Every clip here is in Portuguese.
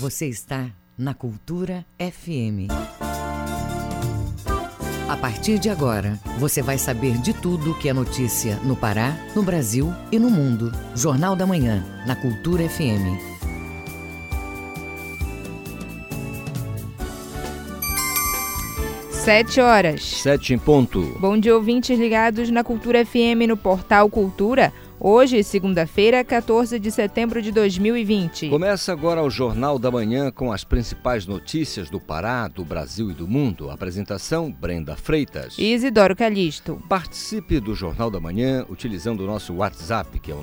Você está na Cultura FM. A partir de agora, você vai saber de tudo que é notícia no Pará, no Brasil e no mundo. Jornal da Manhã, na Cultura FM. Sete horas. Sete em ponto. Bom dia, ouvintes ligados na Cultura FM no portal Cultura. Hoje, segunda-feira, 14 de setembro de 2020. Começa agora o Jornal da Manhã com as principais notícias do Pará, do Brasil e do mundo. Apresentação: Brenda Freitas. E Isidoro Calixto. Participe do Jornal da Manhã utilizando o nosso WhatsApp, que é o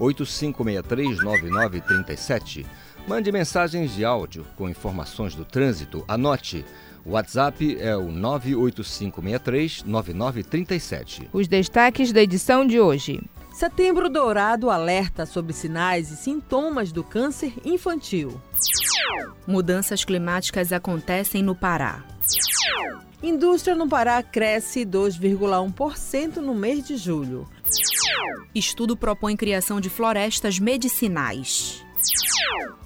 985639937. Mande mensagens de áudio com informações do trânsito. Anote. O WhatsApp é o 985639937. Os destaques da edição de hoje. Setembro Dourado alerta sobre sinais e sintomas do câncer infantil. Mudanças climáticas acontecem no Pará. Indústria no Pará cresce 2,1% no mês de julho. Estudo propõe criação de florestas medicinais.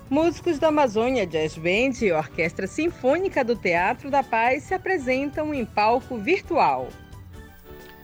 Músicos da Amazônia Jazz Band e Orquestra Sinfônica do Teatro da Paz se apresentam em palco virtual.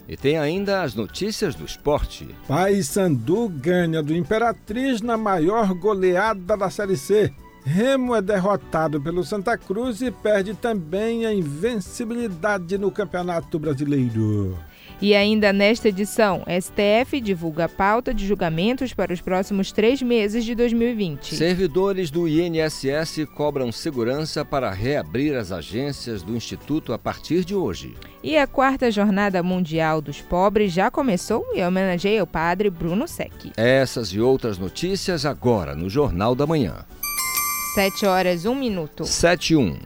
E tem ainda as notícias do esporte. Paysandu ganha do Imperatriz na maior goleada da Série C. Remo é derrotado pelo Santa Cruz e perde também a invencibilidade no Campeonato Brasileiro. E ainda nesta edição, STF divulga a pauta de julgamentos para os próximos três meses de 2020. Servidores do INSS cobram segurança para reabrir as agências do Instituto a partir de hoje. E a quarta Jornada Mundial dos Pobres já começou e homenageia o padre Bruno Sec. Essas e outras notícias agora no Jornal da Manhã. Sete horas, um minuto. Sete e um.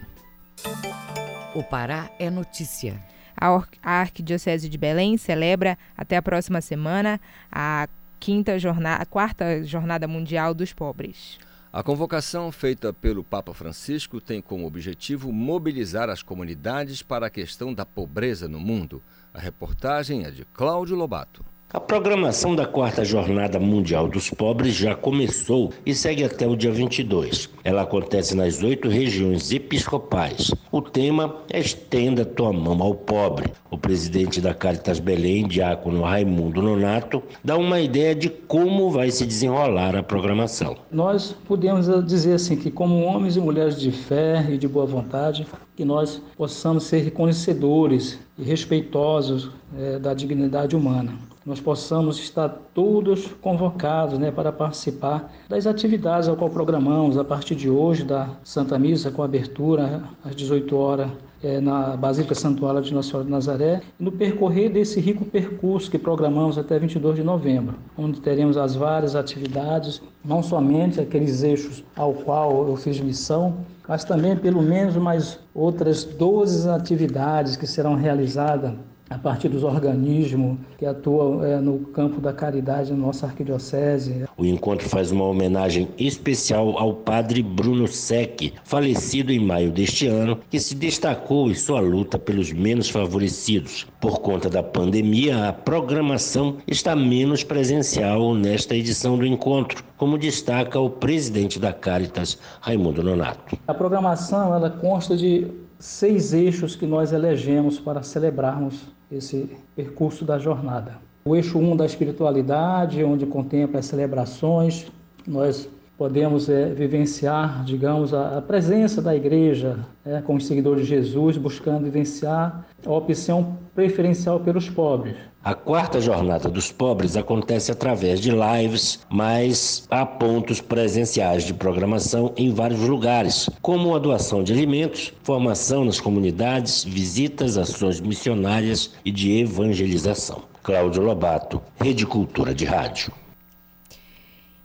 O Pará é notícia. A Arquidiocese de Belém celebra até a próxima semana a quinta jornada, a quarta Jornada Mundial dos Pobres. A convocação feita pelo Papa Francisco tem como objetivo mobilizar as comunidades para a questão da pobreza no mundo. A reportagem é de Cláudio Lobato. A programação da quarta Jornada Mundial dos Pobres já começou e segue até o dia 22. Ela acontece nas oito regiões episcopais. O tema é Estenda tua mão ao pobre. O presidente da Caritas Belém, diácono Raimundo Nonato, dá uma ideia de como vai se desenrolar a programação. Nós podemos dizer assim que como homens e mulheres de fé e de boa vontade, que nós possamos ser reconhecedores e respeitosos é, da dignidade humana nós possamos estar todos convocados né, para participar das atividades ao qual programamos a partir de hoje, da Santa Missa, com abertura às 18 horas é, na Basílica Santuária de Nossa Senhora de Nazaré, e no percorrer desse rico percurso que programamos até 22 de novembro, onde teremos as várias atividades, não somente aqueles eixos ao qual eu fiz missão, mas também pelo menos mais outras 12 atividades que serão realizadas a partir dos organismos que atuam é, no campo da caridade na nossa arquidiocese. O encontro faz uma homenagem especial ao padre Bruno Sec, falecido em maio deste ano, que se destacou em sua luta pelos menos favorecidos. Por conta da pandemia, a programação está menos presencial nesta edição do encontro, como destaca o presidente da Caritas, Raimundo Nonato. A programação ela consta de seis eixos que nós elegemos para celebrarmos esse percurso da jornada. O eixo 1 um da espiritualidade, onde contempla as celebrações, nós podemos é, vivenciar, digamos, a, a, presença da igreja é, com os seguidores de Jesus, buscando vivenciar a opção preferencial pelos pobres. A quarta jornada dos pobres acontece através de lives, mas há pontos presenciais de programação em vários lugares, como a doação de alimentos, formação nas comunidades, visitas, ações missionárias e de evangelização. Cláudio Lobato, Rede Cultura de Rádio.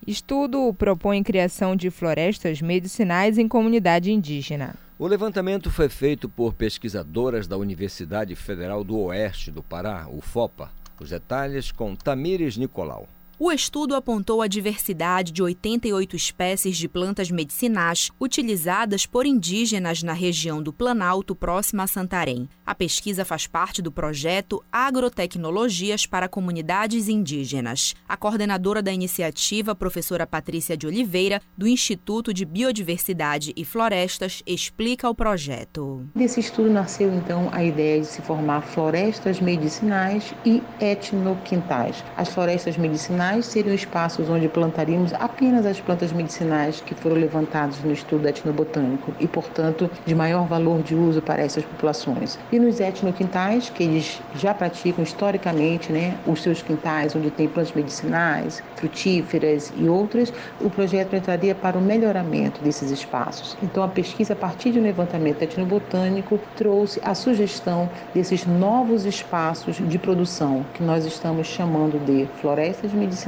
Estudo propõe criação de florestas medicinais em comunidade indígena. O levantamento foi feito por pesquisadoras da Universidade Federal do Oeste do Pará, UFOPA. Os detalhes com Tamires Nicolau. O estudo apontou a diversidade de 88 espécies de plantas medicinais utilizadas por indígenas na região do Planalto, próxima a Santarém. A pesquisa faz parte do projeto Agrotecnologias para Comunidades Indígenas. A coordenadora da iniciativa, professora Patrícia de Oliveira, do Instituto de Biodiversidade e Florestas, explica o projeto. Desse estudo nasceu então a ideia de se formar florestas medicinais e etnoquintais. As florestas medicinais seriam espaços onde plantaríamos apenas as plantas medicinais que foram levantadas no estudo etnobotânico e, portanto, de maior valor de uso para essas populações. E nos etnoquintais, que eles já praticam historicamente né, os seus quintais, onde tem plantas medicinais, frutíferas e outras, o projeto entraria para o melhoramento desses espaços. Então, a pesquisa, a partir de um levantamento etnobotânico, trouxe a sugestão desses novos espaços de produção, que nós estamos chamando de florestas medicinais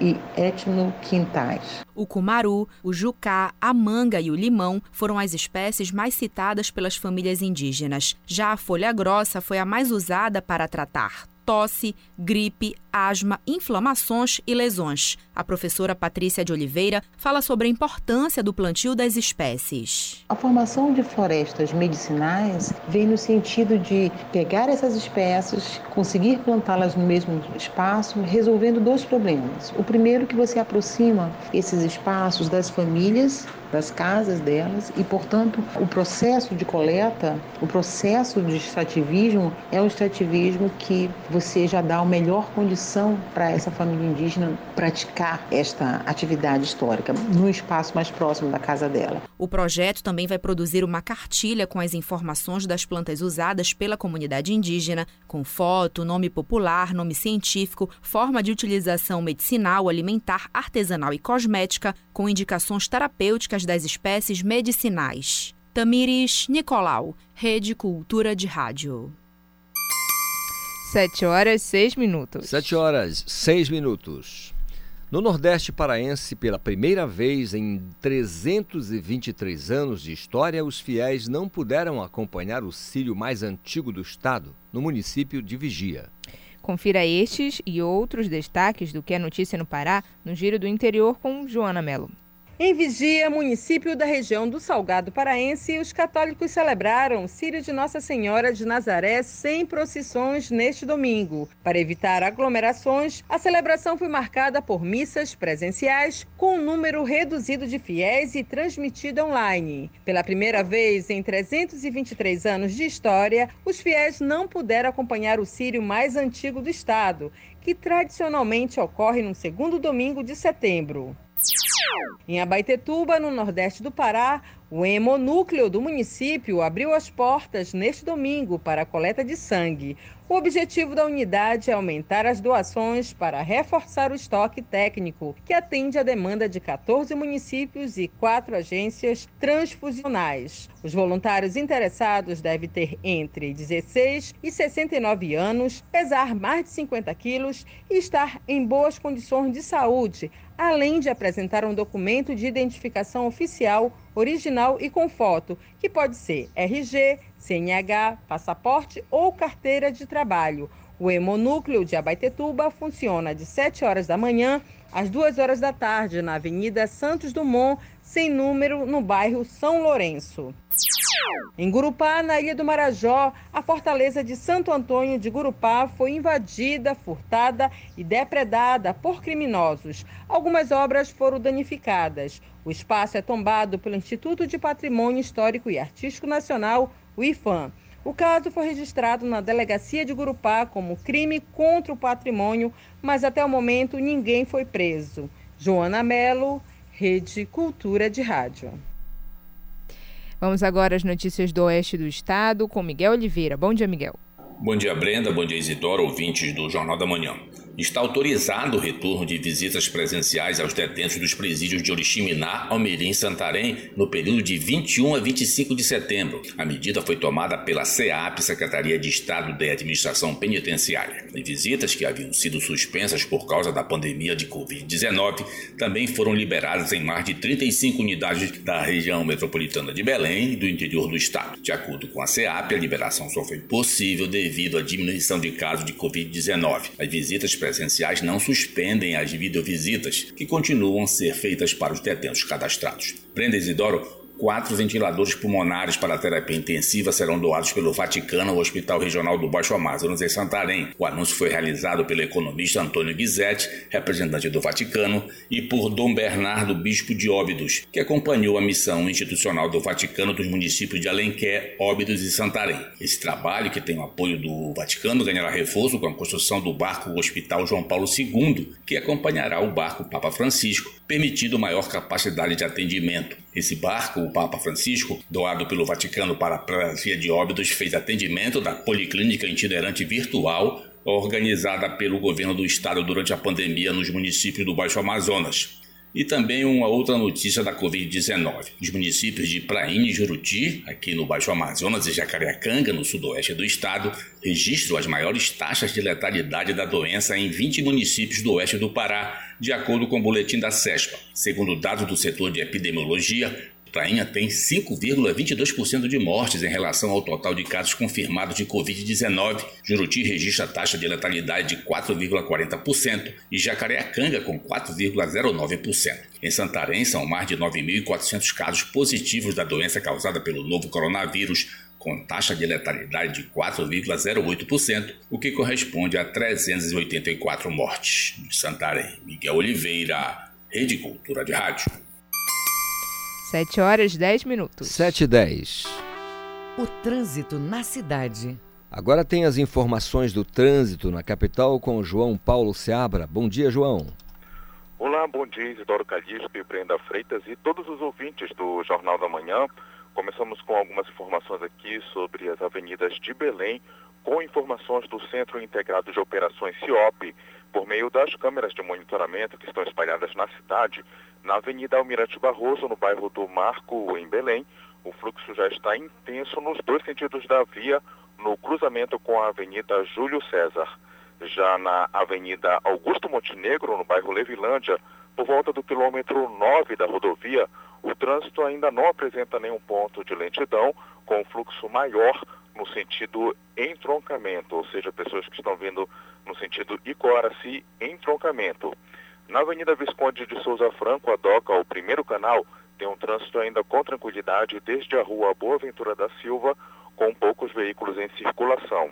e etnoquintais. O cumaru, o jucá, a manga e o limão foram as espécies mais citadas pelas famílias indígenas. Já a folha grossa foi a mais usada para tratar tosse, gripe, asma, inflamações e lesões. A professora Patrícia de Oliveira fala sobre a importância do plantio das espécies. A formação de florestas medicinais vem no sentido de pegar essas espécies, conseguir plantá-las no mesmo espaço, resolvendo dois problemas. O primeiro que você aproxima esses espaços das famílias das casas delas e, portanto, o processo de coleta, o processo de extrativismo é um extrativismo que você já dá a melhor condição para essa família indígena praticar esta atividade histórica no espaço mais próximo da casa dela. O projeto também vai produzir uma cartilha com as informações das plantas usadas pela comunidade indígena, com foto, nome popular, nome científico, forma de utilização medicinal, alimentar, artesanal e cosmética, com indicações terapêuticas das espécies medicinais. Tamires Nicolau, Rede Cultura de Rádio. 7 horas 6 minutos. 7 horas 6 minutos. No Nordeste paraense, pela primeira vez em 323 anos de história, os fiéis não puderam acompanhar o círio mais antigo do estado, no município de Vigia. Confira estes e outros destaques do que é notícia no Pará no Giro do Interior com Joana Melo. Em Vigia, município da região do Salgado Paraense, os católicos celebraram o Círio de Nossa Senhora de Nazaré sem procissões neste domingo. Para evitar aglomerações, a celebração foi marcada por missas presenciais com um número reduzido de fiéis e transmitida online. Pela primeira vez em 323 anos de história, os fiéis não puderam acompanhar o Círio mais antigo do estado, que tradicionalmente ocorre no segundo domingo de setembro. Em Abaitetuba, no nordeste do Pará, o hemonúcleo do município abriu as portas neste domingo para a coleta de sangue. O objetivo da unidade é aumentar as doações para reforçar o estoque técnico, que atende à demanda de 14 municípios e quatro agências transfusionais. Os voluntários interessados devem ter entre 16 e 69 anos, pesar mais de 50 quilos e estar em boas condições de saúde, além de apresentar um documento de identificação oficial, original e com foto, que pode ser RG, CNH, passaporte ou carteira de trabalho. O Hemonúcleo de Abaitetuba funciona de 7 horas da manhã às 2 horas da tarde na Avenida Santos Dumont, sem número, no bairro São Lourenço. Em Gurupá, na Ilha do Marajó, a fortaleza de Santo Antônio de Gurupá foi invadida, furtada e depredada por criminosos. Algumas obras foram danificadas. O espaço é tombado pelo Instituto de Patrimônio Histórico e Artístico Nacional, o IFAM. O caso foi registrado na delegacia de Gurupá como crime contra o patrimônio, mas até o momento ninguém foi preso. Joana Melo, Rede Cultura de Rádio. Vamos agora às notícias do oeste do estado com Miguel Oliveira. Bom dia, Miguel. Bom dia, Brenda. Bom dia, Isidoro, ouvintes do Jornal da Manhã está autorizado o retorno de visitas presenciais aos detentos dos presídios de Oriximiná, Almirim e Santarém no período de 21 a 25 de setembro. A medida foi tomada pela CEAP, Secretaria de Estado de Administração Penitenciária. E visitas que haviam sido suspensas por causa da pandemia de Covid-19 também foram liberadas em mais de 35 unidades da região metropolitana de Belém e do interior do estado. De acordo com a CEAP, a liberação só foi possível devido à diminuição de casos de Covid-19. As visitas presenciais não suspendem as videovisitas, que continuam a ser feitas para os detentos cadastrados. Brenda Isidoro Quatro ventiladores pulmonares para terapia intensiva serão doados pelo Vaticano ao Hospital Regional do Baixo Amazonas em Santarém. O anúncio foi realizado pelo economista Antônio Ghisetti, representante do Vaticano, e por Dom Bernardo Bispo de Óbidos, que acompanhou a missão institucional do Vaticano dos municípios de Alenquer, Óbidos e Santarém. Esse trabalho, que tem o apoio do Vaticano, ganhará reforço com a construção do barco Hospital João Paulo II, que acompanhará o barco Papa Francisco, permitindo maior capacidade de atendimento. Esse barco, o Papa Francisco, doado pelo Vaticano para a Praia de Óbidos, fez atendimento da Policlínica Itinerante Virtual, organizada pelo governo do estado durante a pandemia nos municípios do Baixo Amazonas. E também uma outra notícia da Covid-19. Os municípios de Prainha e Juruti, aqui no Baixo Amazonas, e Jacareacanga, no sudoeste do estado, registram as maiores taxas de letalidade da doença em 20 municípios do oeste do Pará, de acordo com o boletim da CESPA. Segundo dados do setor de epidemiologia, Prainha tem 5,22% de mortes em relação ao total de casos confirmados de Covid-19. Juruti registra taxa de letalidade de 4,40% e Jacareacanga com 4,09%. Em Santarém, são mais de 9.400 casos positivos da doença causada pelo novo coronavírus, com taxa de letalidade de 4,08%, o que corresponde a 384 mortes. De Santarém, Miguel Oliveira, Rede Cultura de Rádio. 7 horas 10 minutos. 7 e 10. O trânsito na cidade. Agora tem as informações do trânsito na capital com João Paulo Seabra. Bom dia, João. Olá, bom dia, Isidoro Calixto e Brenda Freitas e todos os ouvintes do Jornal da Manhã. Começamos com algumas informações aqui sobre as avenidas de Belém, com informações do Centro Integrado de Operações CIOP, por meio das câmeras de monitoramento que estão espalhadas na cidade, na Avenida Almirante Barroso, no bairro do Marco, em Belém, o fluxo já está intenso nos dois sentidos da via, no cruzamento com a Avenida Júlio César. Já na Avenida Augusto Montenegro, no bairro Levilândia, por volta do quilômetro 9 da rodovia, o trânsito ainda não apresenta nenhum ponto de lentidão, com fluxo maior no sentido entroncamento, ou seja, pessoas que estão vindo no sentido Icoaraci entroncamento. Na Avenida Visconde de Souza Franco, a DOCA, o primeiro canal, tem um trânsito ainda com tranquilidade desde a rua Boa Ventura da Silva, com poucos veículos em circulação.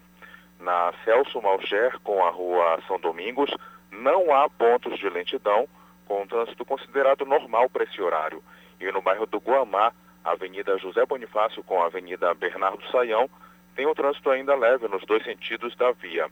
Na Celso Malcher, com a rua São Domingos, não há pontos de lentidão, com um trânsito considerado normal para esse horário. E no bairro do Guamá, Avenida José Bonifácio com a Avenida Bernardo Saião, tem um trânsito ainda leve nos dois sentidos da via.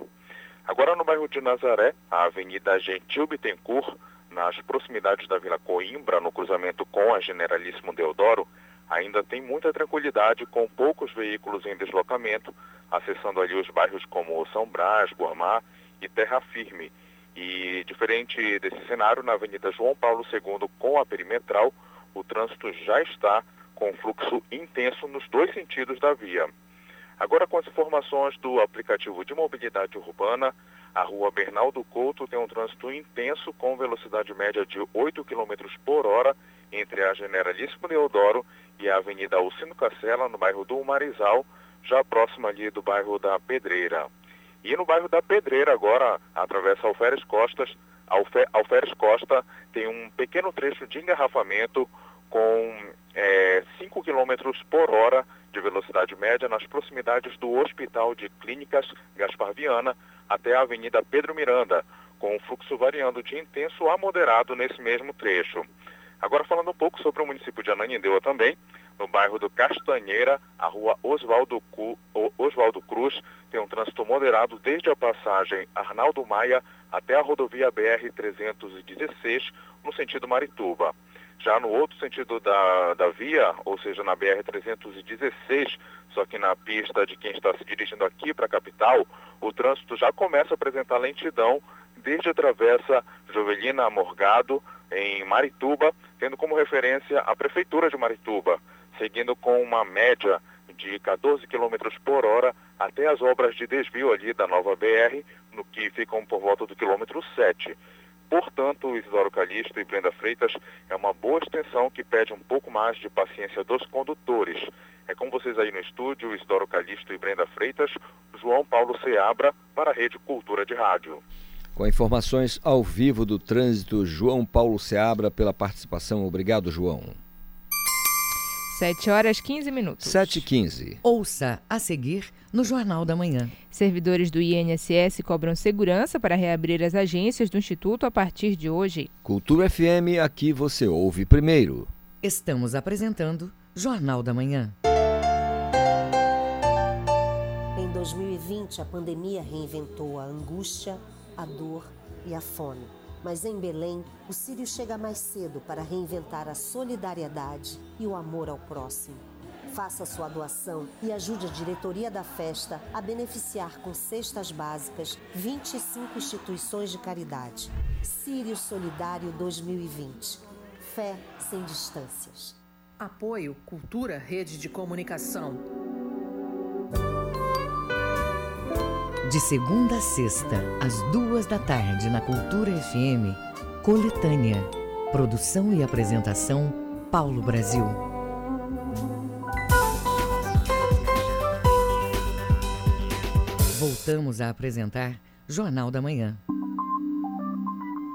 Agora no bairro de Nazaré, a Avenida Gentil Bittencourt, nas proximidades da Vila Coimbra, no cruzamento com a Generalíssimo Deodoro, ainda tem muita tranquilidade com poucos veículos em deslocamento, acessando ali os bairros como São Brás, Guamá e Terra Firme. E diferente desse cenário, na Avenida João Paulo II com a perimetral, o trânsito já está com fluxo intenso nos dois sentidos da via. Agora, com as informações do aplicativo de mobilidade urbana, a rua Bernaldo Couto tem um trânsito intenso com velocidade média de 8 km por hora entre a Generalíssimo Deodoro e a Avenida Alcino Cacela, no bairro do Marizal, já próximo ali do bairro da Pedreira. E no bairro da Pedreira, agora, atravessa Alferes Costas, Alfe, Alferes Costa tem um pequeno trecho de engarrafamento com é, 5 km por hora de velocidade média nas proximidades do Hospital de Clínicas Gaspar Viana até a Avenida Pedro Miranda, com o fluxo variando de intenso a moderado nesse mesmo trecho. Agora falando um pouco sobre o município de Ananindeua também, no bairro do Castanheira, a rua Oswaldo, Oswaldo Cruz tem um trânsito moderado desde a passagem Arnaldo Maia até a rodovia BR-316, no sentido Marituba. Já no outro sentido da, da via, ou seja, na BR-316, só que na pista de quem está se dirigindo aqui para a capital, o trânsito já começa a apresentar lentidão desde a travessa Jovelina Morgado, em Marituba, tendo como referência a Prefeitura de Marituba, seguindo com uma média de 14 km por hora até as obras de desvio ali da nova BR, no que ficam por volta do quilômetro 7. Portanto, Isidoro Calixto e Brenda Freitas é uma boa extensão que pede um pouco mais de paciência dos condutores. É com vocês aí no estúdio, Isidoro Calixto e Brenda Freitas, João Paulo Seabra, para a Rede Cultura de Rádio. Com informações ao vivo do trânsito, João Paulo Seabra pela participação. Obrigado, João. 7 horas 15 minutos. 7 e 15. Ouça a seguir no Jornal da Manhã. Servidores do INSS cobram segurança para reabrir as agências do Instituto a partir de hoje. Cultura FM, aqui você ouve primeiro. Estamos apresentando Jornal da Manhã. Em 2020, a pandemia reinventou a angústia, a dor e a fome. Mas em Belém, o Sírio chega mais cedo para reinventar a solidariedade e o amor ao próximo. Faça sua doação e ajude a diretoria da festa a beneficiar com cestas básicas 25 instituições de caridade. Sírio Solidário 2020. Fé sem distâncias. Apoio Cultura Rede de Comunicação. De segunda a sexta, às duas da tarde, na Cultura FM, Coletânea. Produção e apresentação, Paulo Brasil. Voltamos a apresentar Jornal da Manhã.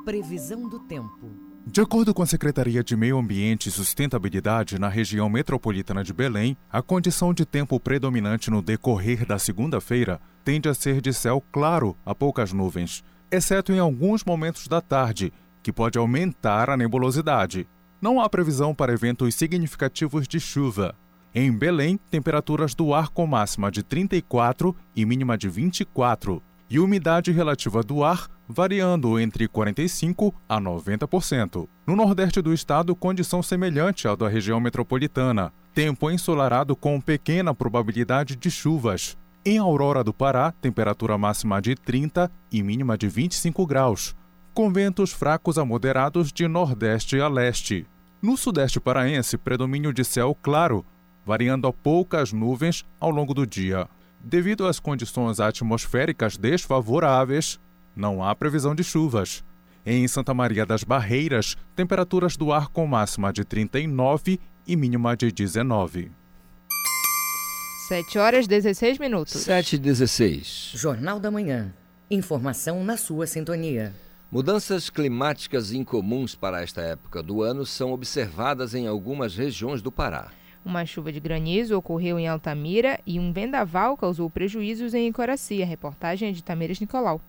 Previsão do tempo. De acordo com a Secretaria de Meio Ambiente e Sustentabilidade na região metropolitana de Belém, a condição de tempo predominante no decorrer da segunda-feira tende a ser de céu claro a poucas nuvens, exceto em alguns momentos da tarde, que pode aumentar a nebulosidade. Não há previsão para eventos significativos de chuva. Em Belém, temperaturas do ar com máxima de 34 e mínima de 24, e umidade relativa do ar variando entre 45% a 90%. No nordeste do estado, condição semelhante à da região metropolitana. Tempo ensolarado com pequena probabilidade de chuvas. Em Aurora do Pará, temperatura máxima de 30 e mínima de 25 graus, com ventos fracos a moderados de nordeste a leste. No sudeste paraense, predomínio de céu claro, variando a poucas nuvens ao longo do dia. Devido às condições atmosféricas desfavoráveis, não há previsão de chuvas. Em Santa Maria das Barreiras, temperaturas do ar com máxima de 39 e mínima de 19. 7 horas 16 minutos. 7 e 16. Jornal da Manhã. Informação na sua sintonia. Mudanças climáticas incomuns para esta época do ano são observadas em algumas regiões do Pará. Uma chuva de granizo ocorreu em Altamira e um vendaval causou prejuízos em Icoraci. A reportagem é de Tamires Nicolau.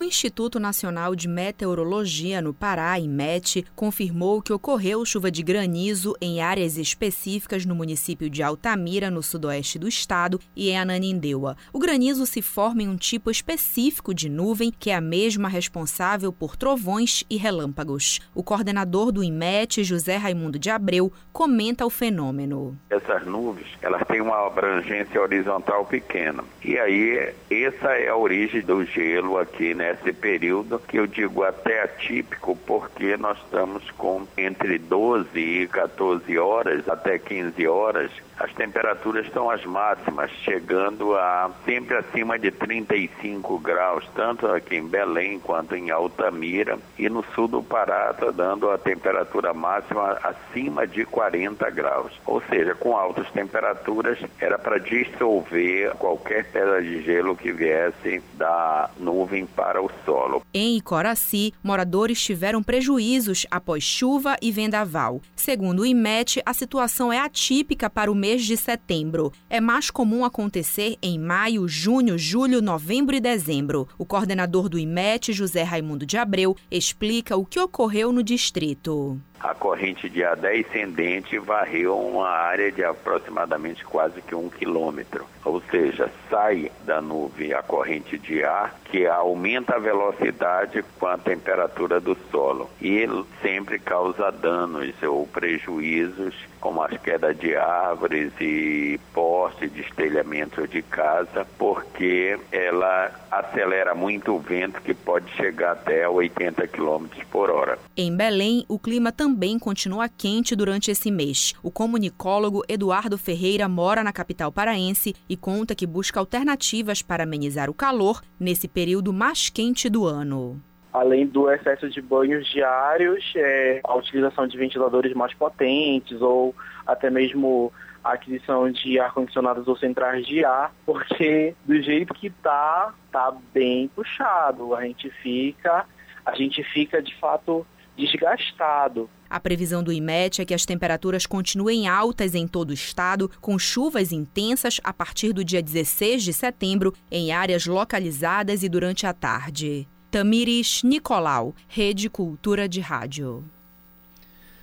O Instituto Nacional de Meteorologia no Pará, IMET, confirmou que ocorreu chuva de granizo em áreas específicas no município de Altamira, no sudoeste do estado, e em Ananindeua. O granizo se forma em um tipo específico de nuvem, que é a mesma responsável por trovões e relâmpagos. O coordenador do IMET, José Raimundo de Abreu, comenta o fenômeno. Essas nuvens, elas têm uma abrangência horizontal pequena. E aí, essa é a origem do gelo aqui, né? Nesse período, que eu digo até atípico, porque nós estamos com entre 12 e 14 horas até 15 horas as temperaturas estão as máximas, chegando a sempre acima de 35 graus, tanto aqui em Belém quanto em Altamira. E no sul do Pará está dando a temperatura máxima acima de 40 graus. Ou seja, com altas temperaturas era para dissolver qualquer pedra de gelo que viesse da nuvem para o solo. Em Icoraci, moradores tiveram prejuízos após chuva e vendaval. Segundo o IMET, a situação é atípica para o mês mês de setembro. É mais comum acontecer em maio, junho, julho, novembro e dezembro. O coordenador do IMET, José Raimundo de Abreu, explica o que ocorreu no distrito a corrente de ar descendente varreu uma área de aproximadamente quase que um quilômetro. Ou seja, sai da nuvem a corrente de ar que aumenta a velocidade com a temperatura do solo e sempre causa danos ou prejuízos como as quedas de árvores e poste de estelhamento de casa, porque ela acelera muito o vento que pode chegar até 80 km por hora. Em Belém, o clima também também continua quente durante esse mês. O comunicólogo Eduardo Ferreira mora na capital paraense e conta que busca alternativas para amenizar o calor nesse período mais quente do ano. além do excesso de banhos diários, é, a utilização de ventiladores mais potentes ou até mesmo a aquisição de ar-condicionados ou centrais de ar, porque do jeito que tá, tá bem puxado. A gente fica, a gente fica de fato desgastado. A previsão do IMET é que as temperaturas continuem altas em todo o estado, com chuvas intensas a partir do dia 16 de setembro em áreas localizadas e durante a tarde. Tamires Nicolau, Rede Cultura de Rádio.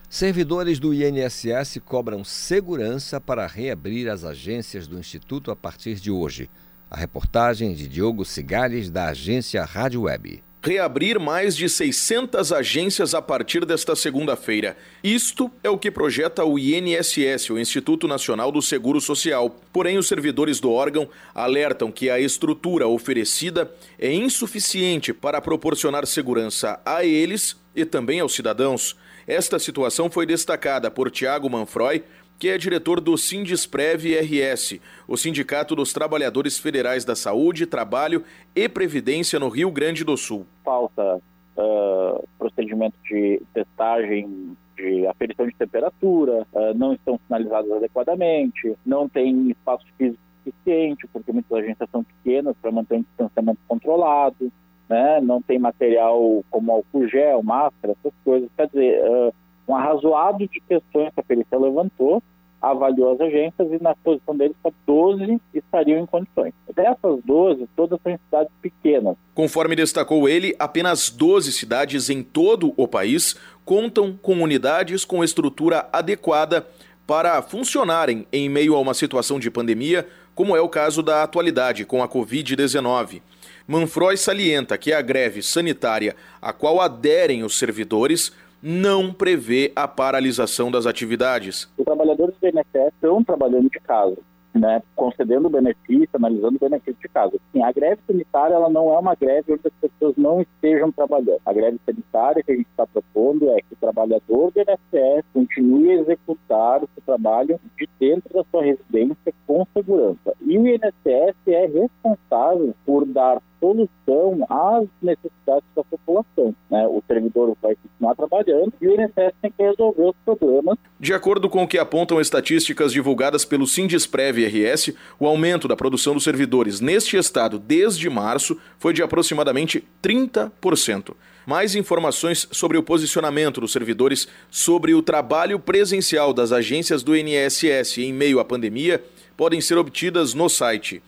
Servidores do INSS cobram segurança para reabrir as agências do Instituto a partir de hoje. A reportagem de Diogo Cigales, da agência Rádio Web reabrir mais de 600 agências a partir desta segunda-feira. Isto é o que projeta o INSS, o Instituto Nacional do Seguro Social. Porém, os servidores do órgão alertam que a estrutura oferecida é insuficiente para proporcionar segurança a eles e também aos cidadãos. Esta situação foi destacada por Tiago Manfroy, que é diretor do Sindisprev RS, o Sindicato dos Trabalhadores Federais da Saúde, Trabalho e Previdência no Rio Grande do Sul. Falta uh, procedimento de testagem de aferição de temperatura, uh, não estão sinalizados adequadamente, não tem espaço físico suficiente, porque muitas agências são pequenas para manter um distanciamento controlado, né? não tem material como álcool gel, máscara, essas coisas. Quer dizer, uh, um arrazoado de questões que a perícia levantou, avaliou as agências e na posição deles, 12 estariam em condições. Dessas 12, todas são cidades pequenas. Conforme destacou ele, apenas 12 cidades em todo o país contam com unidades com estrutura adequada para funcionarem em meio a uma situação de pandemia, como é o caso da atualidade com a Covid-19. Manfroy salienta que a greve sanitária a qual aderem os servidores não prevê a paralisação das atividades. Os trabalhadores do INSS estão trabalhando de casa né, concedendo benefício, analisando benefício de casa. Sim, a greve sanitária ela não é uma greve onde as pessoas não estejam trabalhando. A greve sanitária que a gente está propondo é que o trabalhador do INSS continue a executar o seu trabalho de dentro da sua residência com segurança. E o INSS é responsável por dar solução às necessidades da população. Né? O servidor vai continuar trabalhando e o INSS tem que resolver os problemas. De acordo com o que apontam estatísticas divulgadas pelo Sindisprev RS, o aumento da produção dos servidores neste estado desde março foi de aproximadamente 30%. Mais informações sobre o posicionamento dos servidores sobre o trabalho presencial das agências do INSS em meio à pandemia podem ser obtidas no site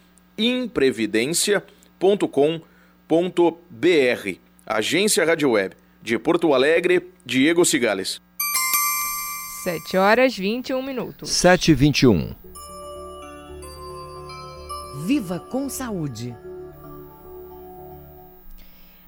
imprevidência.com.br. Agência Rádio Web. De Porto Alegre, Diego Cigales. 7 horas 21 minutos. 7 e 21. Viva com saúde.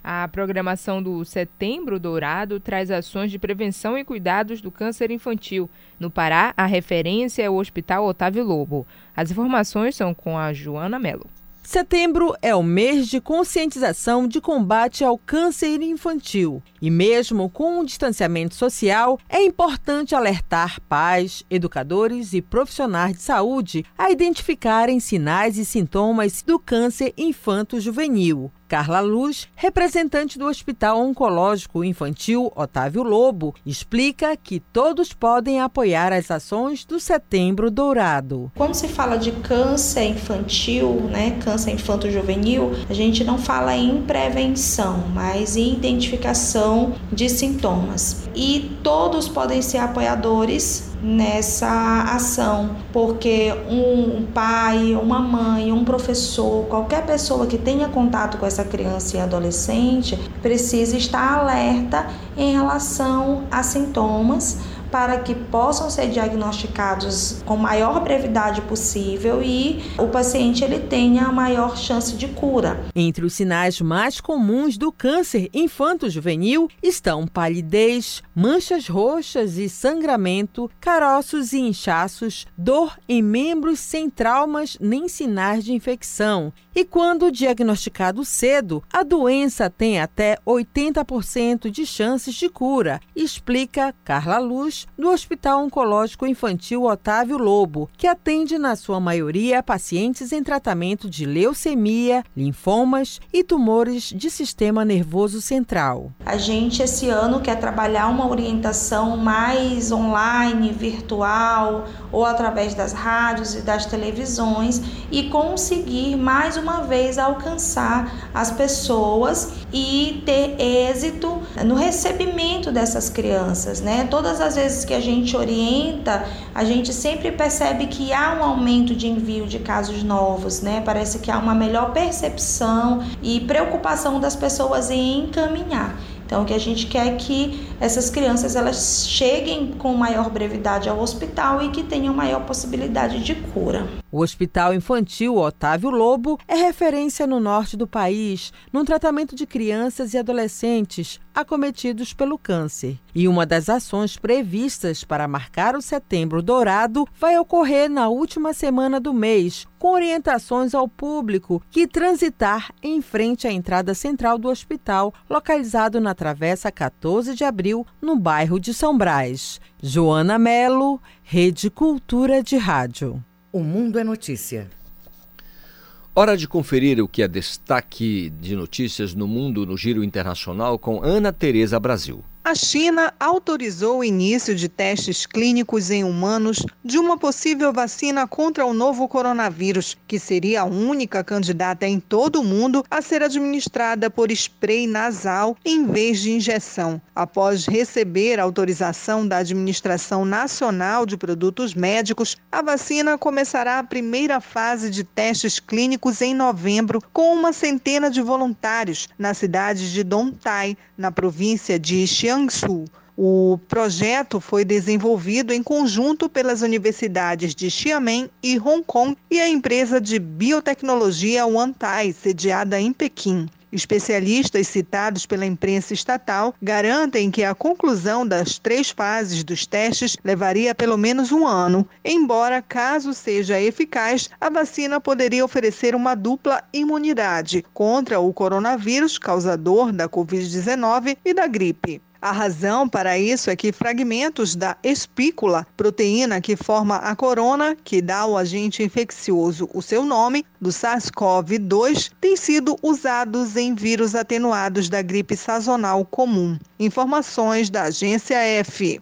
A programação do Setembro Dourado traz ações de prevenção e cuidados do câncer infantil. No Pará, a referência é o Hospital Otávio Lobo. As informações são com a Joana Mello. Setembro é o mês de conscientização de combate ao câncer infantil. E mesmo com o distanciamento social, é importante alertar pais, educadores e profissionais de saúde a identificarem sinais e sintomas do câncer infanto-juvenil. Carla Luz, representante do Hospital Oncológico Infantil Otávio Lobo, explica que todos podem apoiar as ações do Setembro Dourado. Quando se fala de câncer infantil, né, câncer infanto-juvenil, a gente não fala em prevenção, mas em identificação de sintomas. E todos podem ser apoiadores nessa ação, porque um pai, uma mãe, um professor, qualquer pessoa que tenha contato com essa criança e adolescente precisa estar alerta em relação a sintomas para que possam ser diagnosticados com maior brevidade possível e o paciente ele tenha a maior chance de cura. Entre os sinais mais comuns do câncer infanto-juvenil estão palidez, manchas roxas e sangramento, caroços e inchaços, dor em membros sem traumas nem sinais de infecção. E quando diagnosticado cedo, a doença tem até 80% de chances de cura, explica Carla Luz, do Hospital Oncológico Infantil Otávio Lobo, que atende na sua maioria pacientes em tratamento de leucemia, linfomas e tumores de sistema nervoso central. A gente esse ano quer trabalhar uma orientação mais online, virtual ou através das rádios e das televisões e conseguir mais uma vez alcançar as pessoas e ter êxito no recebimento dessas crianças, né? Todas as vezes que a gente orienta, a gente sempre percebe que há um aumento de envio de casos novos, né? Parece que há uma melhor percepção e preocupação das pessoas em encaminhar. Então, o que a gente quer é que essas crianças elas cheguem com maior brevidade ao hospital e que tenham maior possibilidade de cura. O Hospital Infantil Otávio Lobo é referência no norte do país no tratamento de crianças e adolescentes acometidos pelo câncer. E uma das ações previstas para marcar o Setembro Dourado vai ocorrer na última semana do mês, com orientações ao público que transitar em frente à entrada central do hospital, localizado na Travessa 14 de Abril, no bairro de São Brás. Joana Melo, Rede Cultura de Rádio. O Mundo é Notícia. Hora de conferir o que é destaque de notícias no mundo no Giro Internacional com Ana Tereza Brasil. A China autorizou o início de testes clínicos em humanos de uma possível vacina contra o novo coronavírus, que seria a única candidata em todo o mundo a ser administrada por spray nasal em vez de injeção. Após receber autorização da Administração Nacional de Produtos Médicos, a vacina começará a primeira fase de testes clínicos em novembro, com uma centena de voluntários na cidade de Dontai, na província de Jiangsu. O projeto foi desenvolvido em conjunto pelas universidades de Xiamen e Hong Kong e a empresa de biotecnologia Wantai, sediada em Pequim. Especialistas citados pela imprensa estatal garantem que a conclusão das três fases dos testes levaria pelo menos um ano, embora, caso seja eficaz, a vacina poderia oferecer uma dupla imunidade contra o coronavírus causador da Covid-19 e da gripe. A razão para isso é que fragmentos da espícula, proteína que forma a corona, que dá ao agente infeccioso o seu nome, do SARS-CoV-2, têm sido usados em vírus atenuados da gripe sazonal comum. Informações da agência F.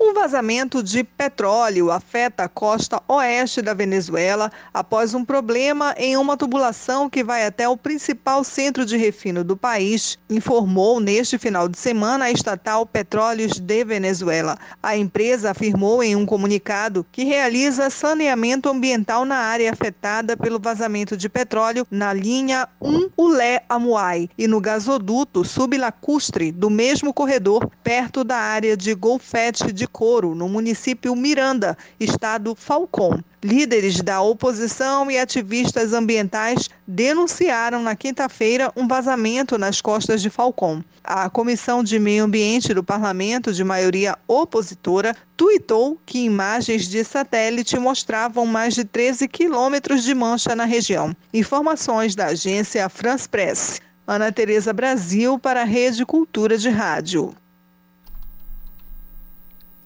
Um vazamento de petróleo afeta a costa oeste da Venezuela após um problema em uma tubulação que vai até o principal centro de refino do país, informou neste final de semana a estatal Petróleos de Venezuela. A empresa afirmou em um comunicado que realiza saneamento ambiental na área afetada pelo vazamento de petróleo na linha 1 Ulé Amuai e no gasoduto sublacustre do mesmo corredor, perto da área de Golfete de Coro, no município Miranda, estado Falcão. Líderes da oposição e ativistas ambientais denunciaram na quinta-feira um vazamento nas costas de Falcão. A Comissão de Meio Ambiente do Parlamento, de maioria opositora, tuitou que imagens de satélite mostravam mais de 13 quilômetros de mancha na região. Informações da agência France Press. Ana Tereza Brasil para a Rede Cultura de Rádio.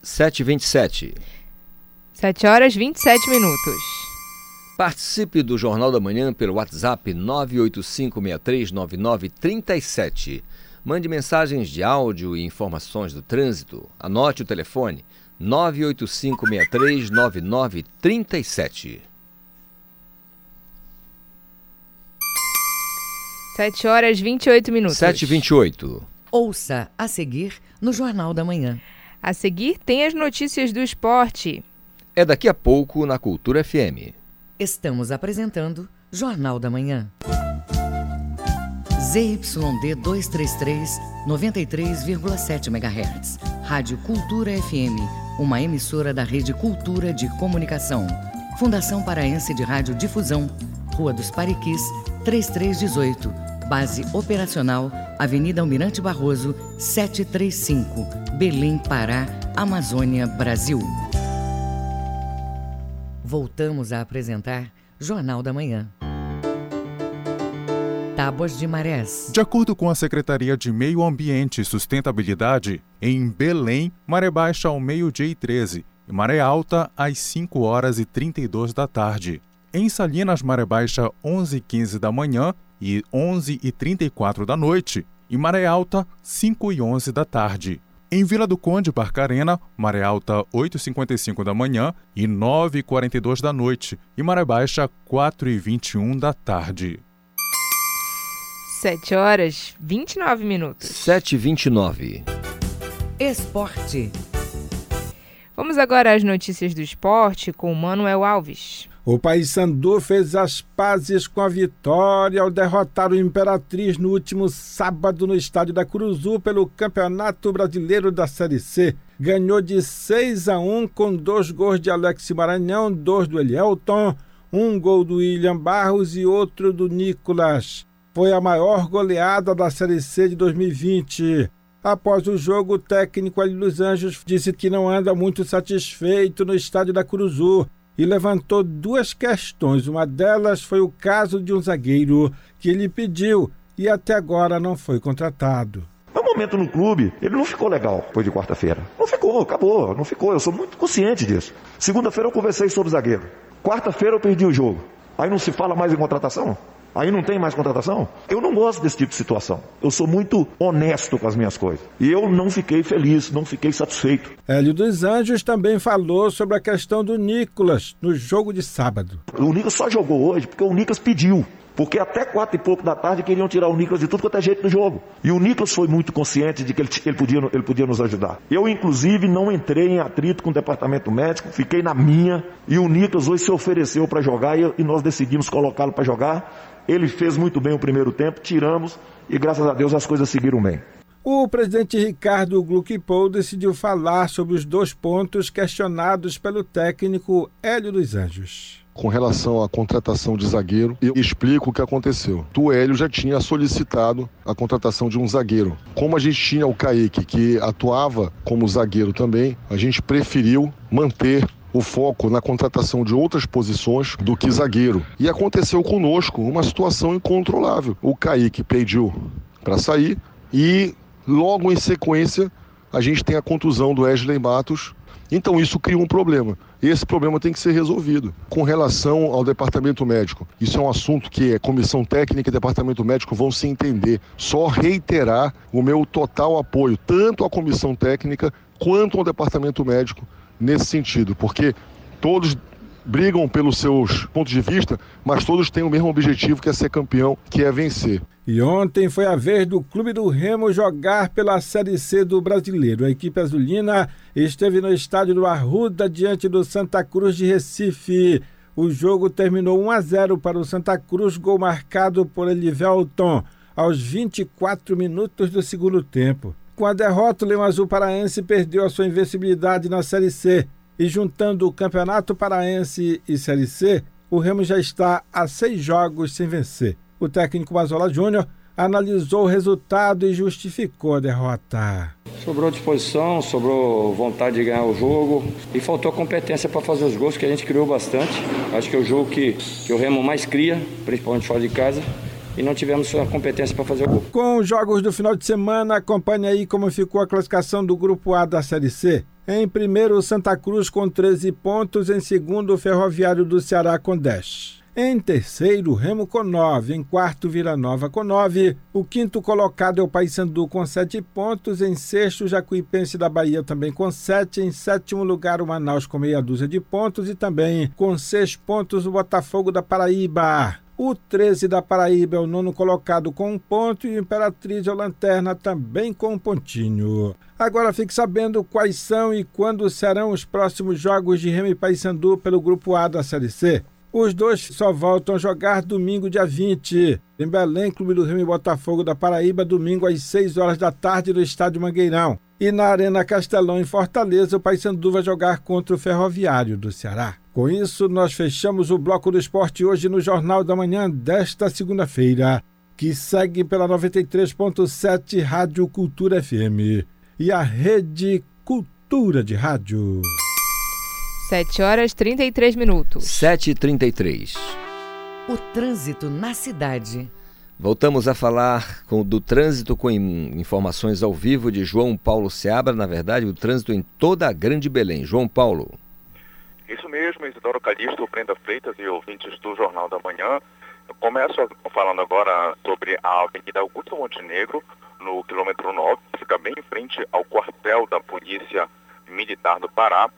7h27. 7 horas 27 minutos. Participe do Jornal da Manhã pelo WhatsApp 985639937. Mande mensagens de áudio e informações do trânsito. Anote o telefone 985639937. 7 horas 28 minutos. 7h28. Ouça a seguir no Jornal da Manhã. A seguir tem as notícias do esporte. É daqui a pouco na Cultura FM. Estamos apresentando Jornal da Manhã. ZYD 233, 93,7 MHz. Rádio Cultura FM, uma emissora da Rede Cultura de Comunicação. Fundação Paraense de Rádio Difusão, Rua dos Pariquis, 3318. Base operacional, Avenida Almirante Barroso, 735, Belém, Pará, Amazônia, Brasil. Voltamos a apresentar Jornal da Manhã. tábuas de marés. De acordo com a Secretaria de Meio Ambiente e Sustentabilidade, em Belém, maré baixa ao meio-dia e 13 e maré alta às 5 horas e 32 da tarde. Em Salinas, maré baixa 11 e 15 da manhã e 11 e 34 da noite, e maré alta 5 e 11 da tarde. Em Vila do Conde, Barcarena, maré alta 8h55 da manhã e 9h42 da noite, e maré baixa 4h21 da tarde. 7 horas 29 minutos. 7h29. Esporte. Vamos agora às notícias do esporte com o Manuel Alves. O Paysandu fez as pazes com a vitória ao derrotar o Imperatriz no último sábado no estádio da Curuzu pelo Campeonato Brasileiro da Série C. Ganhou de 6 a 1 com dois gols de Alex Maranhão, dois do Elielton, um gol do William Barros e outro do Nicolas. Foi a maior goleada da Série C de 2020. Após o jogo, o técnico Ali dos Anjos disse que não anda muito satisfeito no estádio da Curuzu e levantou duas questões. Uma delas foi o caso de um zagueiro que ele pediu e até agora não foi contratado. Meu momento no clube, ele não ficou legal depois de quarta-feira. Não ficou, acabou, não ficou. Eu sou muito consciente disso. Segunda-feira eu conversei sobre o zagueiro. Quarta-feira eu perdi o jogo. Aí não se fala mais em contratação? Aí não tem mais contratação? Eu não gosto desse tipo de situação. Eu sou muito honesto com as minhas coisas. E eu não fiquei feliz, não fiquei satisfeito. Hélio dos Anjos também falou sobre a questão do Nicolas no jogo de sábado. O Nicolas só jogou hoje porque o Nicolas pediu. Porque até quatro e pouco da tarde queriam tirar o Nicolas de tudo quanto é jeito do jogo. E o Nicolas foi muito consciente de que ele, ele, podia, ele podia nos ajudar. Eu, inclusive, não entrei em atrito com o departamento médico, fiquei na minha. E o Nicolas hoje se ofereceu para jogar e, e nós decidimos colocá-lo para jogar. Ele fez muito bem o primeiro tempo, tiramos e graças a Deus as coisas seguiram bem. O presidente Ricardo Gluckpol decidiu falar sobre os dois pontos questionados pelo técnico Hélio dos Anjos. Com relação à contratação de zagueiro, eu explico o que aconteceu. O Hélio já tinha solicitado a contratação de um zagueiro. Como a gente tinha o Kaique, que atuava como zagueiro também, a gente preferiu manter o foco na contratação de outras posições do que zagueiro. E aconteceu conosco uma situação incontrolável. O Kaique pediu para sair e logo em sequência a gente tem a contusão do Wesley Matos. Então isso cria um problema. Esse problema tem que ser resolvido. Com relação ao departamento médico, isso é um assunto que a comissão técnica e departamento médico vão se entender. Só reiterar o meu total apoio, tanto à comissão técnica quanto ao departamento médico, nesse sentido, porque todos brigam pelos seus pontos de vista, mas todos têm o mesmo objetivo que é ser campeão, que é vencer. E ontem foi a vez do Clube do Remo jogar pela Série C do Brasileiro. A equipe azulina esteve no estádio do Arruda diante do Santa Cruz de Recife. O jogo terminou 1 a 0 para o Santa Cruz, gol marcado por Elivelton aos 24 minutos do segundo tempo. Com a derrota, o Leão Azul Paraense perdeu a sua invencibilidade na Série C. E juntando o Campeonato Paraense e Série C, o Remo já está a seis jogos sem vencer. O técnico Mazola Júnior analisou o resultado e justificou a derrota. Sobrou disposição, sobrou vontade de ganhar o jogo e faltou competência para fazer os gols, que a gente criou bastante. Acho que é o jogo que, que o Remo mais cria, principalmente fora de casa e não tivemos a competência para fazer o gol. Com os jogos do final de semana, acompanhe aí como ficou a classificação do Grupo A da Série C. Em primeiro, Santa Cruz com 13 pontos. Em segundo, o Ferroviário do Ceará com 10. Em terceiro, Remo com 9. Em quarto, Vila Nova com 9. O quinto colocado é o Paysandu com 7 pontos. Em sexto, Jacuipense da Bahia também com 7. Em sétimo lugar, o Manaus com meia dúzia de pontos. E também com 6 pontos, o Botafogo da Paraíba. O 13 da Paraíba é o nono colocado com um ponto e o Imperatriz é o Lanterna também com um pontinho. Agora fique sabendo quais são e quando serão os próximos jogos de Remy Paysandu pelo Grupo A da Série C. Os dois só voltam a jogar domingo, dia 20. Em Belém, Clube do Remy Botafogo da Paraíba, domingo às 6 horas da tarde no Estádio Mangueirão. E na Arena Castelão, em Fortaleza, o Paysandu vai jogar contra o Ferroviário do Ceará. Com isso, nós fechamos o bloco do esporte hoje no Jornal da Manhã desta segunda-feira, que segue pela 93.7 Rádio Cultura FM e a Rede Cultura de Rádio. 7 horas 33 minutos. 7h33. O trânsito na cidade. Voltamos a falar com, do trânsito com informações ao vivo de João Paulo Seabra, na verdade, o trânsito em toda a Grande Belém. João Paulo. Isso mesmo, Isidoro Calixto, Brenda Freitas e ouvintes do Jornal da Manhã. Eu começo falando agora sobre a Avenida Augusto Montenegro, no quilômetro 9, fica bem em frente ao quartel da Polícia Militar do Pará,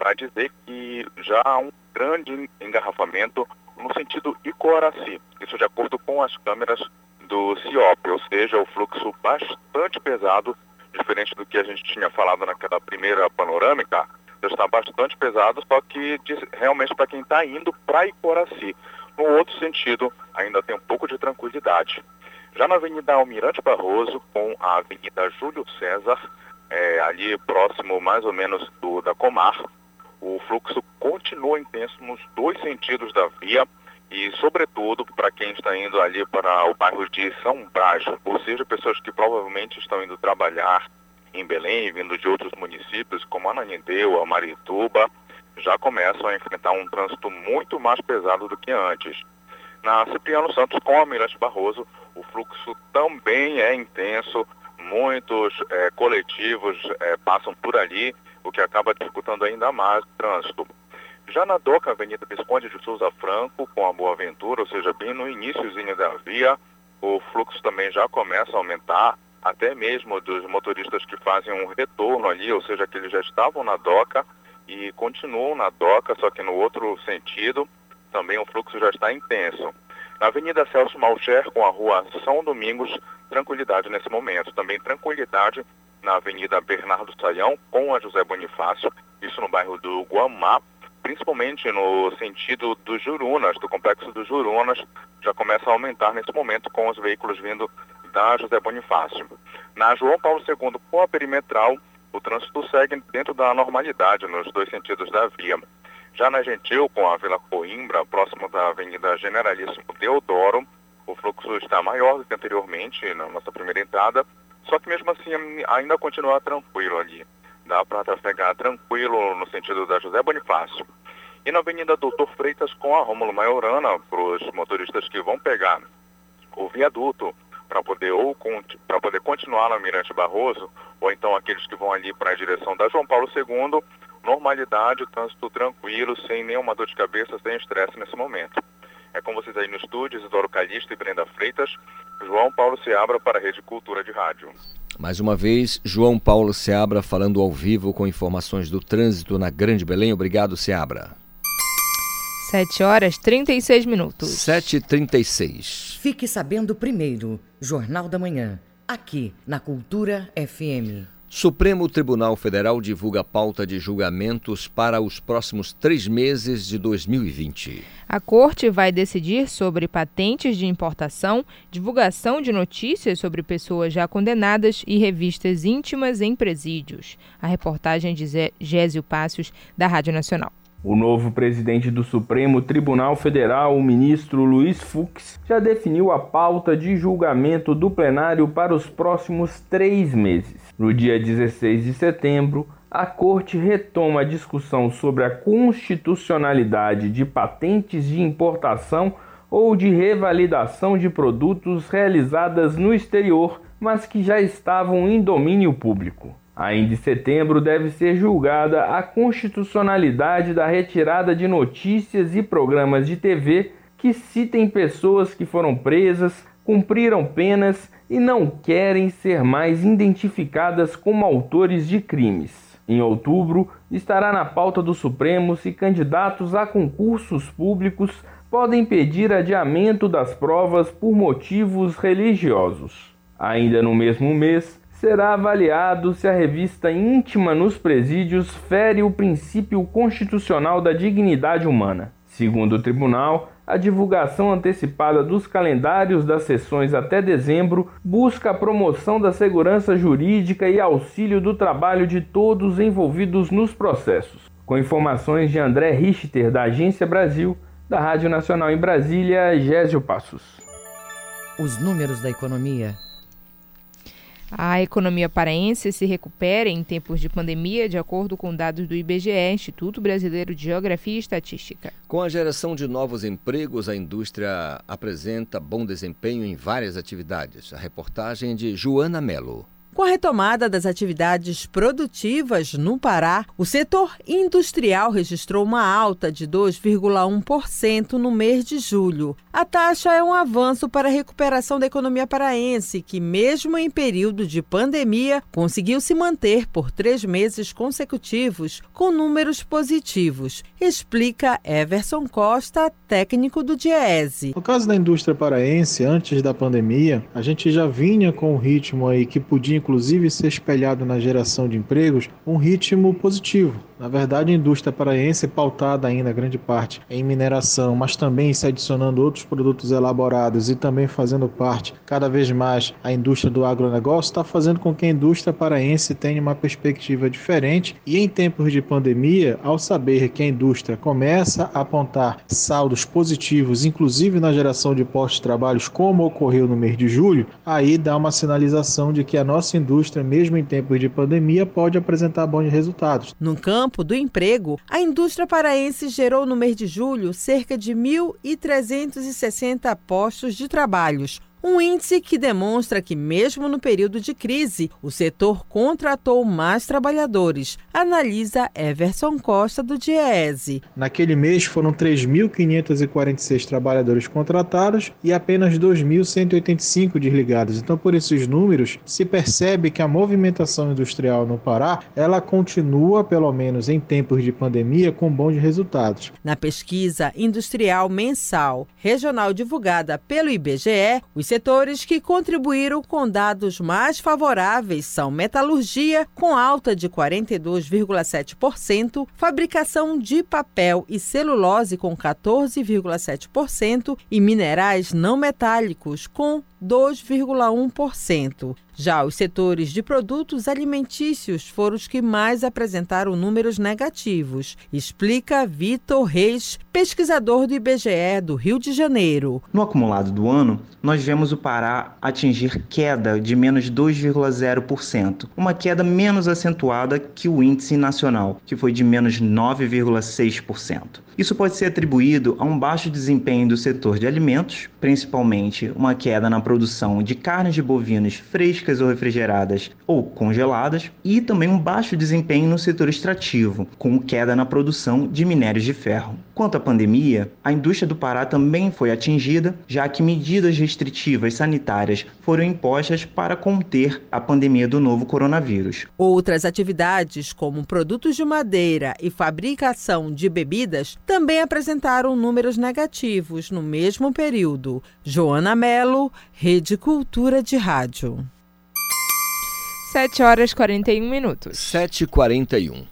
para dizer que já há um grande engarrafamento no sentido Icoraci. Isso de acordo com as câmeras do CIOP, ou seja, o fluxo bastante pesado, diferente do que a gente tinha falado naquela primeira panorâmica, já está bastante pesado, só que realmente para quem está indo para Icoraci. No outro sentido, ainda tem um pouco de tranquilidade. Já na Avenida Almirante Barroso, com a Avenida Júlio César, é, ali próximo mais ou menos do, da Comar, o fluxo continua intenso nos dois sentidos da via e, sobretudo, para quem está indo ali para o bairro de São Brás, ou seja, pessoas que provavelmente estão indo trabalhar em Belém, vindo de outros municípios como Ananindeu, Marituba, já começam a enfrentar um trânsito muito mais pesado do que antes. Na Cipriano Santos com Almirante Barroso, o fluxo também é intenso, muitos é, coletivos é, passam por ali, o que acaba dificultando ainda mais o trânsito. Já na DOCA, Avenida Visconde de Souza Franco, com a Boa Ventura, ou seja, bem no iníciozinho da via, o fluxo também já começa a aumentar, até mesmo dos motoristas que fazem um retorno ali, ou seja, que eles já estavam na DOCA e continuam na DOCA, só que no outro sentido, também o fluxo já está intenso. Na Avenida Celso Malcher, com a rua São Domingos, tranquilidade nesse momento. Também tranquilidade na Avenida Bernardo Saião, com a José Bonifácio, isso no bairro do Guamá, principalmente no sentido dos Jurunas, do complexo dos Jurunas, já começa a aumentar nesse momento com os veículos vindo da José Bonifácio. Na João Paulo II, com a perimetral, o trânsito segue dentro da normalidade nos dois sentidos da via. Já na Gentil, com a Vila Coimbra, próximo da Avenida Generalíssimo Deodoro, o fluxo está maior do que anteriormente, na nossa primeira entrada, só que mesmo assim ainda continua tranquilo ali. Dá para trafegar tranquilo no sentido da José Bonifácio. E na Avenida Doutor Freitas com a Rômulo Maiorana, para os motoristas que vão pegar o viaduto para poder ou para poder continuar na Mirante Barroso, ou então aqueles que vão ali para a direção da João Paulo II, normalidade, trânsito tranquilo, sem nenhuma dor de cabeça, sem estresse nesse momento. É com vocês aí no estúdio, Isidoro Calixto e Brenda Freitas, João Paulo Seabra para a Rede Cultura de Rádio. Mais uma vez, João Paulo Seabra falando ao vivo com informações do trânsito na Grande Belém. Obrigado, Seabra. 7 horas 36 minutos. 7h36. Fique sabendo primeiro, Jornal da Manhã, aqui na Cultura FM. Supremo Tribunal Federal divulga pauta de julgamentos para os próximos três meses de 2020. A Corte vai decidir sobre patentes de importação, divulgação de notícias sobre pessoas já condenadas e revistas íntimas em presídios. A reportagem de Gésio Passos, da Rádio Nacional. O novo presidente do Supremo Tribunal Federal, o ministro Luiz Fux, já definiu a pauta de julgamento do plenário para os próximos três meses. No dia 16 de setembro, a Corte retoma a discussão sobre a constitucionalidade de patentes de importação ou de revalidação de produtos realizadas no exterior, mas que já estavam em domínio público. Ainda em setembro deve ser julgada a constitucionalidade da retirada de notícias e programas de TV que citem pessoas que foram presas, cumpriram penas e não querem ser mais identificadas como autores de crimes. Em outubro, estará na pauta do Supremo se candidatos a concursos públicos podem pedir adiamento das provas por motivos religiosos. Ainda no mesmo mês, será avaliado se a revista íntima nos presídios fere o princípio constitucional da dignidade humana. Segundo o tribunal, a divulgação antecipada dos calendários das sessões até dezembro busca a promoção da segurança jurídica e auxílio do trabalho de todos envolvidos nos processos. Com informações de André Richter, da Agência Brasil, da Rádio Nacional em Brasília, Gésio Passos. Os números da economia A economia paraense se recupera em tempos de pandemia, de acordo com dados do IBGE, Instituto Brasileiro de Geografia e Estatística. Com a geração de novos empregos, a indústria apresenta bom desempenho em várias atividades. A reportagem de Joana Melo. Com a retomada das atividades produtivas no Pará, o setor industrial registrou uma alta de 2,1% no mês de julho. A taxa é um avanço para a recuperação da economia paraense, que, mesmo em período de pandemia, conseguiu se manter por três meses consecutivos com números positivos, explica Everson Costa, técnico do Diese. No caso da indústria paraense, antes da pandemia, a gente já vinha com um ritmo aí que podia inclusive ser espelhado na geração de empregos, um ritmo positivo. Na verdade, a indústria paraense, pautada ainda grande parte em mineração, mas também se adicionando outros produtos elaborados e também fazendo parte cada vez mais a indústria do agronegócio, está fazendo com que a indústria paraense tenha uma perspectiva diferente. E em tempos de pandemia, ao saber que a indústria começa a apontar saldos positivos, inclusive na geração de postos de trabalhos, como ocorreu no mês de julho, aí dá uma sinalização de que a nossa indústria, mesmo em tempos de pandemia, pode apresentar bons resultados. No campo campo do emprego, a indústria paraense gerou no mês de julho cerca de 1.360 postos de trabalhos, um índice que demonstra que, mesmo no período de crise, o setor contratou mais trabalhadores, analisa Everson Costa, do Diese. Naquele mês foram 3.546 trabalhadores contratados e apenas 2.185 desligados. Então, por esses números, se percebe que a movimentação industrial no Pará ela continua, pelo menos em tempos de pandemia, com bons resultados. Na pesquisa industrial mensal regional divulgada pelo IBGE, os setores que contribuíram com dados mais favoráveis são metalurgia, com alta de 42,7%, fabricação de papel e celulose, com 14,7%, e minerais não metálicos, com 2,1%. Já os setores de produtos alimentícios foram os que mais apresentaram números negativos, explica Vitor Reis, pesquisador do IBGE do Rio de Janeiro. No acumulado do ano, nós vemos o Pará atingir queda de menos 2,0%, uma queda menos acentuada que o índice nacional, que foi de menos 9,6%. Isso pode ser atribuído a um baixo desempenho do setor de alimentos, principalmente uma queda na produção de carnes de bovinos frescas ou refrigeradas ou congeladas, e também um baixo desempenho no setor extrativo, com queda na produção de minérios de ferro. Quanto à pandemia, a indústria do Pará também foi atingida, já que medidas restritivas sanitárias foram impostas para conter a pandemia do novo coronavírus. Outras atividades, como produtos de madeira e fabricação de bebidas, também apresentaram números negativos no mesmo período. Joana Melo, Rede Cultura de Rádio. 7 horas 41 minutos. 7h41.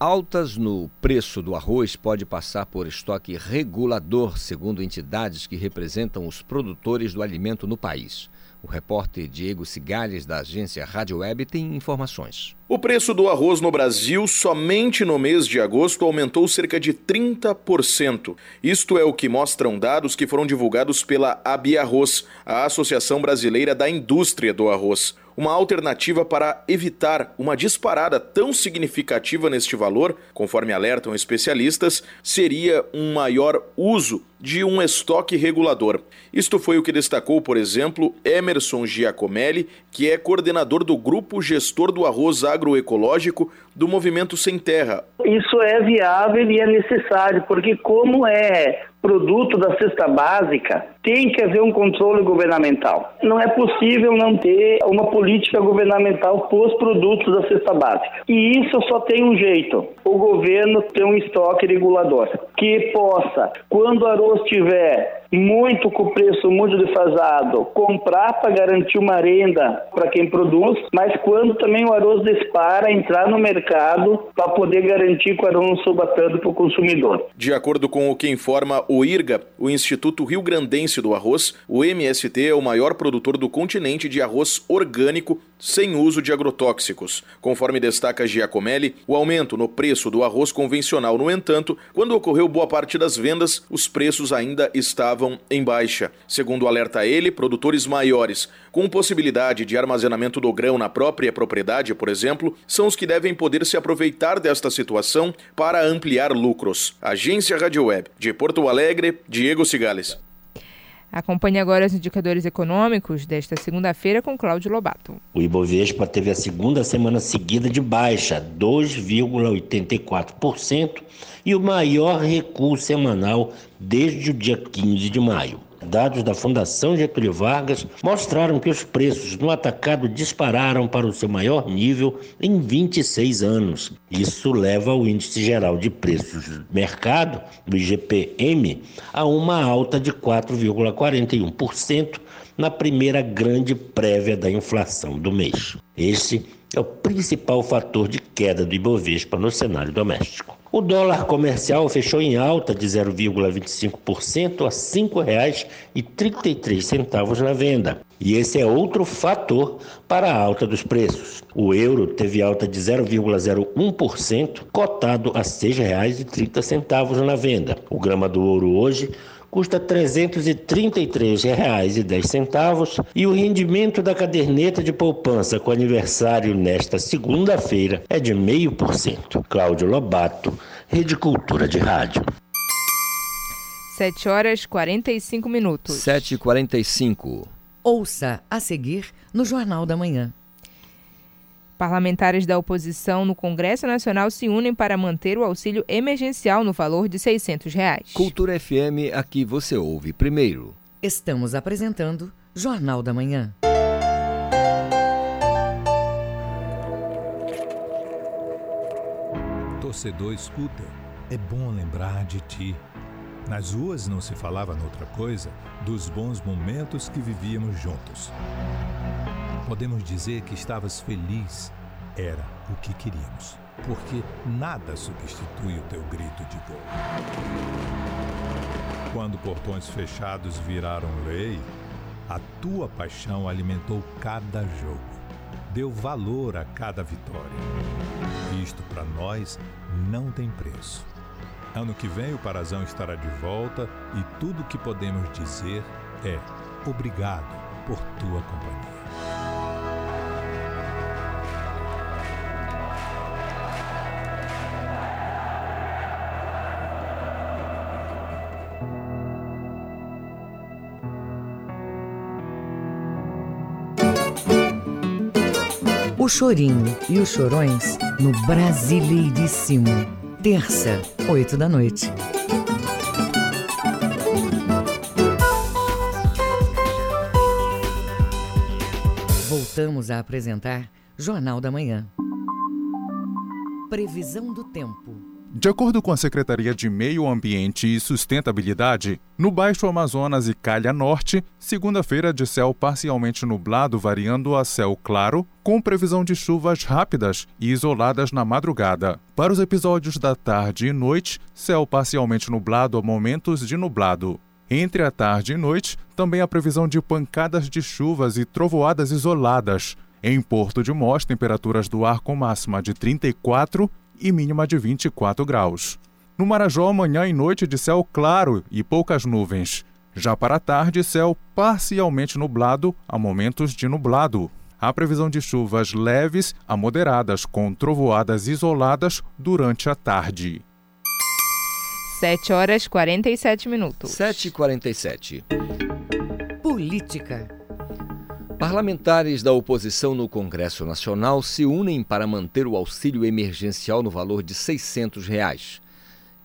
Altas no preço do arroz pode passar por estoque regulador, segundo entidades que representam os produtores do alimento no país. O repórter Diego Cigales, da agência Rádio Web, tem informações. O preço do arroz no Brasil, somente no mês de agosto, aumentou cerca de 30%. Isto é o que mostram dados que foram divulgados pela Abiarroz, a Associação Brasileira da Indústria do Arroz. Uma alternativa para evitar uma disparada tão significativa neste valor, conforme alertam especialistas, seria um maior uso de um estoque regulador. Isto foi o que destacou, por exemplo, Emerson Giacomelli, que é coordenador do Grupo Gestor do Arroz Agroecológico do Movimento Sem Terra. Isso é viável e é necessário, porque como é produto da cesta básica, tem que haver um controle governamental. Não é possível não ter uma política governamental para os produtos da cesta básica. E isso só tem um jeito: o governo ter um estoque regulador que possa, quando o arroz tiver muito com o preço muito defasado, comprar para garantir uma renda para quem produz, mas quando também o arroz dispara, entrar no mercado para poder garantir que o arroz não suba tanto para o consumidor. De acordo com o que informa o IRGA, o Instituto Rio Grandense do Arroz, o MST é o maior produtor do continente de arroz orgânico sem uso de agrotóxicos. Conforme destaca Giacomelli, o aumento no preço do arroz convencional, no entanto, quando ocorreu boa parte das vendas, os preços ainda estavam em baixa. Segundo alerta ele, produtores maiores, com possibilidade de armazenamento do grão na própria propriedade, por exemplo, são os que devem poder se aproveitar desta situação para ampliar lucros. Agência Rádio Web, de Porto Alegre, Diego Cigales. Acompanhe agora os indicadores econômicos desta segunda-feira com Cláudio Lobato. O Ibovespa teve a segunda semana seguida de baixa, 2,84%, e o maior recuo semanal desde o dia 15 de maio. Dados da Fundação Getúlio Vargas mostraram que os preços no atacado dispararam para o seu maior nível em 26 anos. Isso leva o índice geral de preços do mercado, do IGPM, a uma alta de 4,41% na primeira grande prévia da inflação do mês. Esse é o principal fator de queda do Ibovespa no cenário doméstico. O dólar comercial fechou em alta de 0,25% a R$ 5,33 na venda. E esse é outro fator para a alta dos preços. O euro teve alta de 0,01%, cotado a R$ 6,30 na venda. O grama do ouro hoje custa R$ 333,10 e o rendimento da caderneta de poupança com aniversário nesta segunda-feira é de 0,5%. Cláudio Lobato, Rede Cultura de Rádio. 7 horas 45 minutos. 7h45. Ouça a seguir no Jornal da Manhã. Parlamentares da oposição no Congresso Nacional se unem para manter o auxílio emergencial no valor de 600 reais. Cultura FM, aqui você ouve primeiro. Estamos apresentando Jornal da Manhã. Torcedor, escuta. É bom lembrar de ti. Nas ruas não se falava noutra coisa dos bons momentos que vivíamos juntos. Podemos dizer que estavas feliz. Era o que queríamos. Porque nada substitui o teu grito de gol. Quando portões fechados viraram lei, a tua paixão alimentou cada jogo. Deu valor a cada vitória. Isto para nós não tem preço. Ano que vem o Parazão estará de volta e tudo o que podemos dizer é obrigado por tua companhia. O Chorinho e os Chorões no Brasileiríssimo. Terça, oito da noite. Voltamos a apresentar Jornal da Manhã. Previsão do tempo. De acordo com a Secretaria de Meio Ambiente e Sustentabilidade, no Baixo Amazonas e Calha Norte, segunda-feira de céu parcialmente nublado, variando a céu claro, com previsão de chuvas rápidas e isoladas na madrugada. Para os episódios da tarde e noite, céu parcialmente nublado a momentos de nublado. Entre a tarde e noite, também a previsão de pancadas de chuvas e trovoadas isoladas. Em Porto de Mós, temperaturas do ar com máxima de 34 e mínima de 24 graus. No Marajó, manhã e noite de céu claro e poucas nuvens. Já para a tarde, céu parcialmente nublado a momentos de nublado. Há previsão de chuvas leves a moderadas, com trovoadas isoladas durante a tarde. 7 horas 47 minutos. 7h47. Política. Parlamentares da oposição no Congresso Nacional se unem para manter o auxílio emergencial no valor de 600 reais.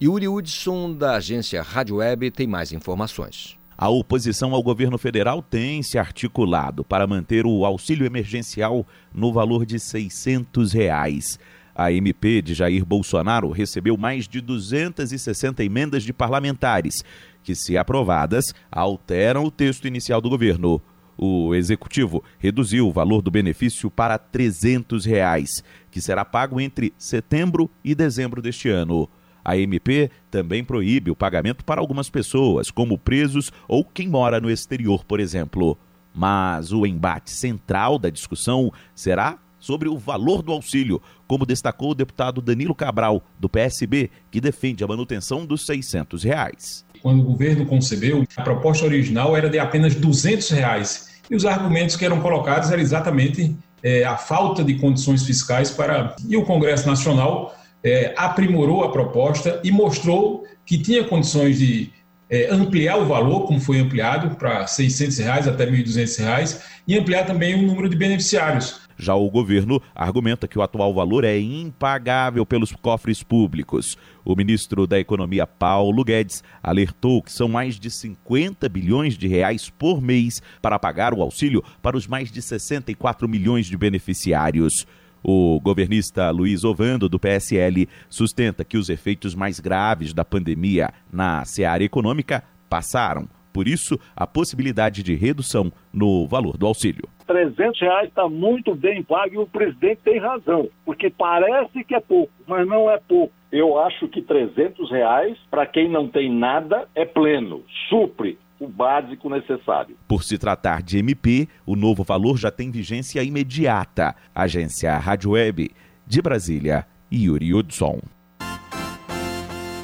Yuri Hudson, da agência Rádio Web, tem mais informações. A oposição ao governo federal tem se articulado para manter o auxílio emergencial no valor de 600 reais. A MP de Jair Bolsonaro recebeu mais de 260 emendas de parlamentares, que, se aprovadas, alteram o texto inicial do governo o executivo reduziu o valor do benefício para 300 reais, que será pago entre setembro e dezembro deste ano. A MP também proíbe o pagamento para algumas pessoas, como presos ou quem mora no exterior, por exemplo. Mas o embate central da discussão será sobre o valor do auxílio, como destacou o deputado Danilo Cabral, do PSB, que defende a manutenção dos 600 reais. quando o governo concebeu, a proposta original era de apenas 200 reais. E os argumentos que eram colocados eram exatamente é, a falta de condições fiscais para. E o Congresso Nacional é, aprimorou a proposta e mostrou que tinha condições de é, ampliar o valor, como foi ampliado para 600 reais até R$ 1.200, e ampliar também o número de beneficiários. Já o governo argumenta que o atual valor é impagável pelos cofres públicos. O ministro da Economia, Paulo Guedes, alertou que são mais de 50 bilhões de reais por mês para pagar o auxílio para os mais de 64 milhões de beneficiários. O governista Luiz Ovando, do PSL, sustenta que os efeitos mais graves da pandemia na seara econômica passaram. Por isso, a possibilidade de redução no valor do auxílio. 300 reais está muito bem pago e o presidente tem razão, porque parece que é pouco, mas não é pouco. Eu acho que 300 reais, para quem não tem nada, é pleno, supre o básico necessário. Por se tratar de MP, o novo valor já tem vigência imediata. Agência Rádio Web de Brasília, Yuri Hudson.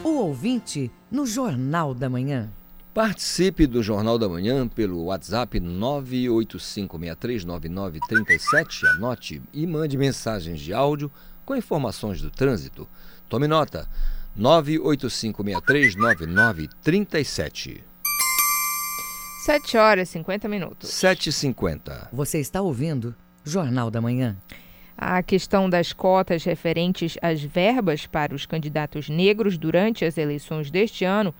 O ouvinte no Jornal da Manhã. Participe do Jornal da Manhã pelo WhatsApp 985639937. Anote e mande mensagens de áudio com informações do trânsito. Tome nota: 985639937. 7 horas e 50 minutos. 7h50. Você está ouvindo Jornal da Manhã. A questão das cotas referentes às verbas para os candidatos negros durante as eleições deste ano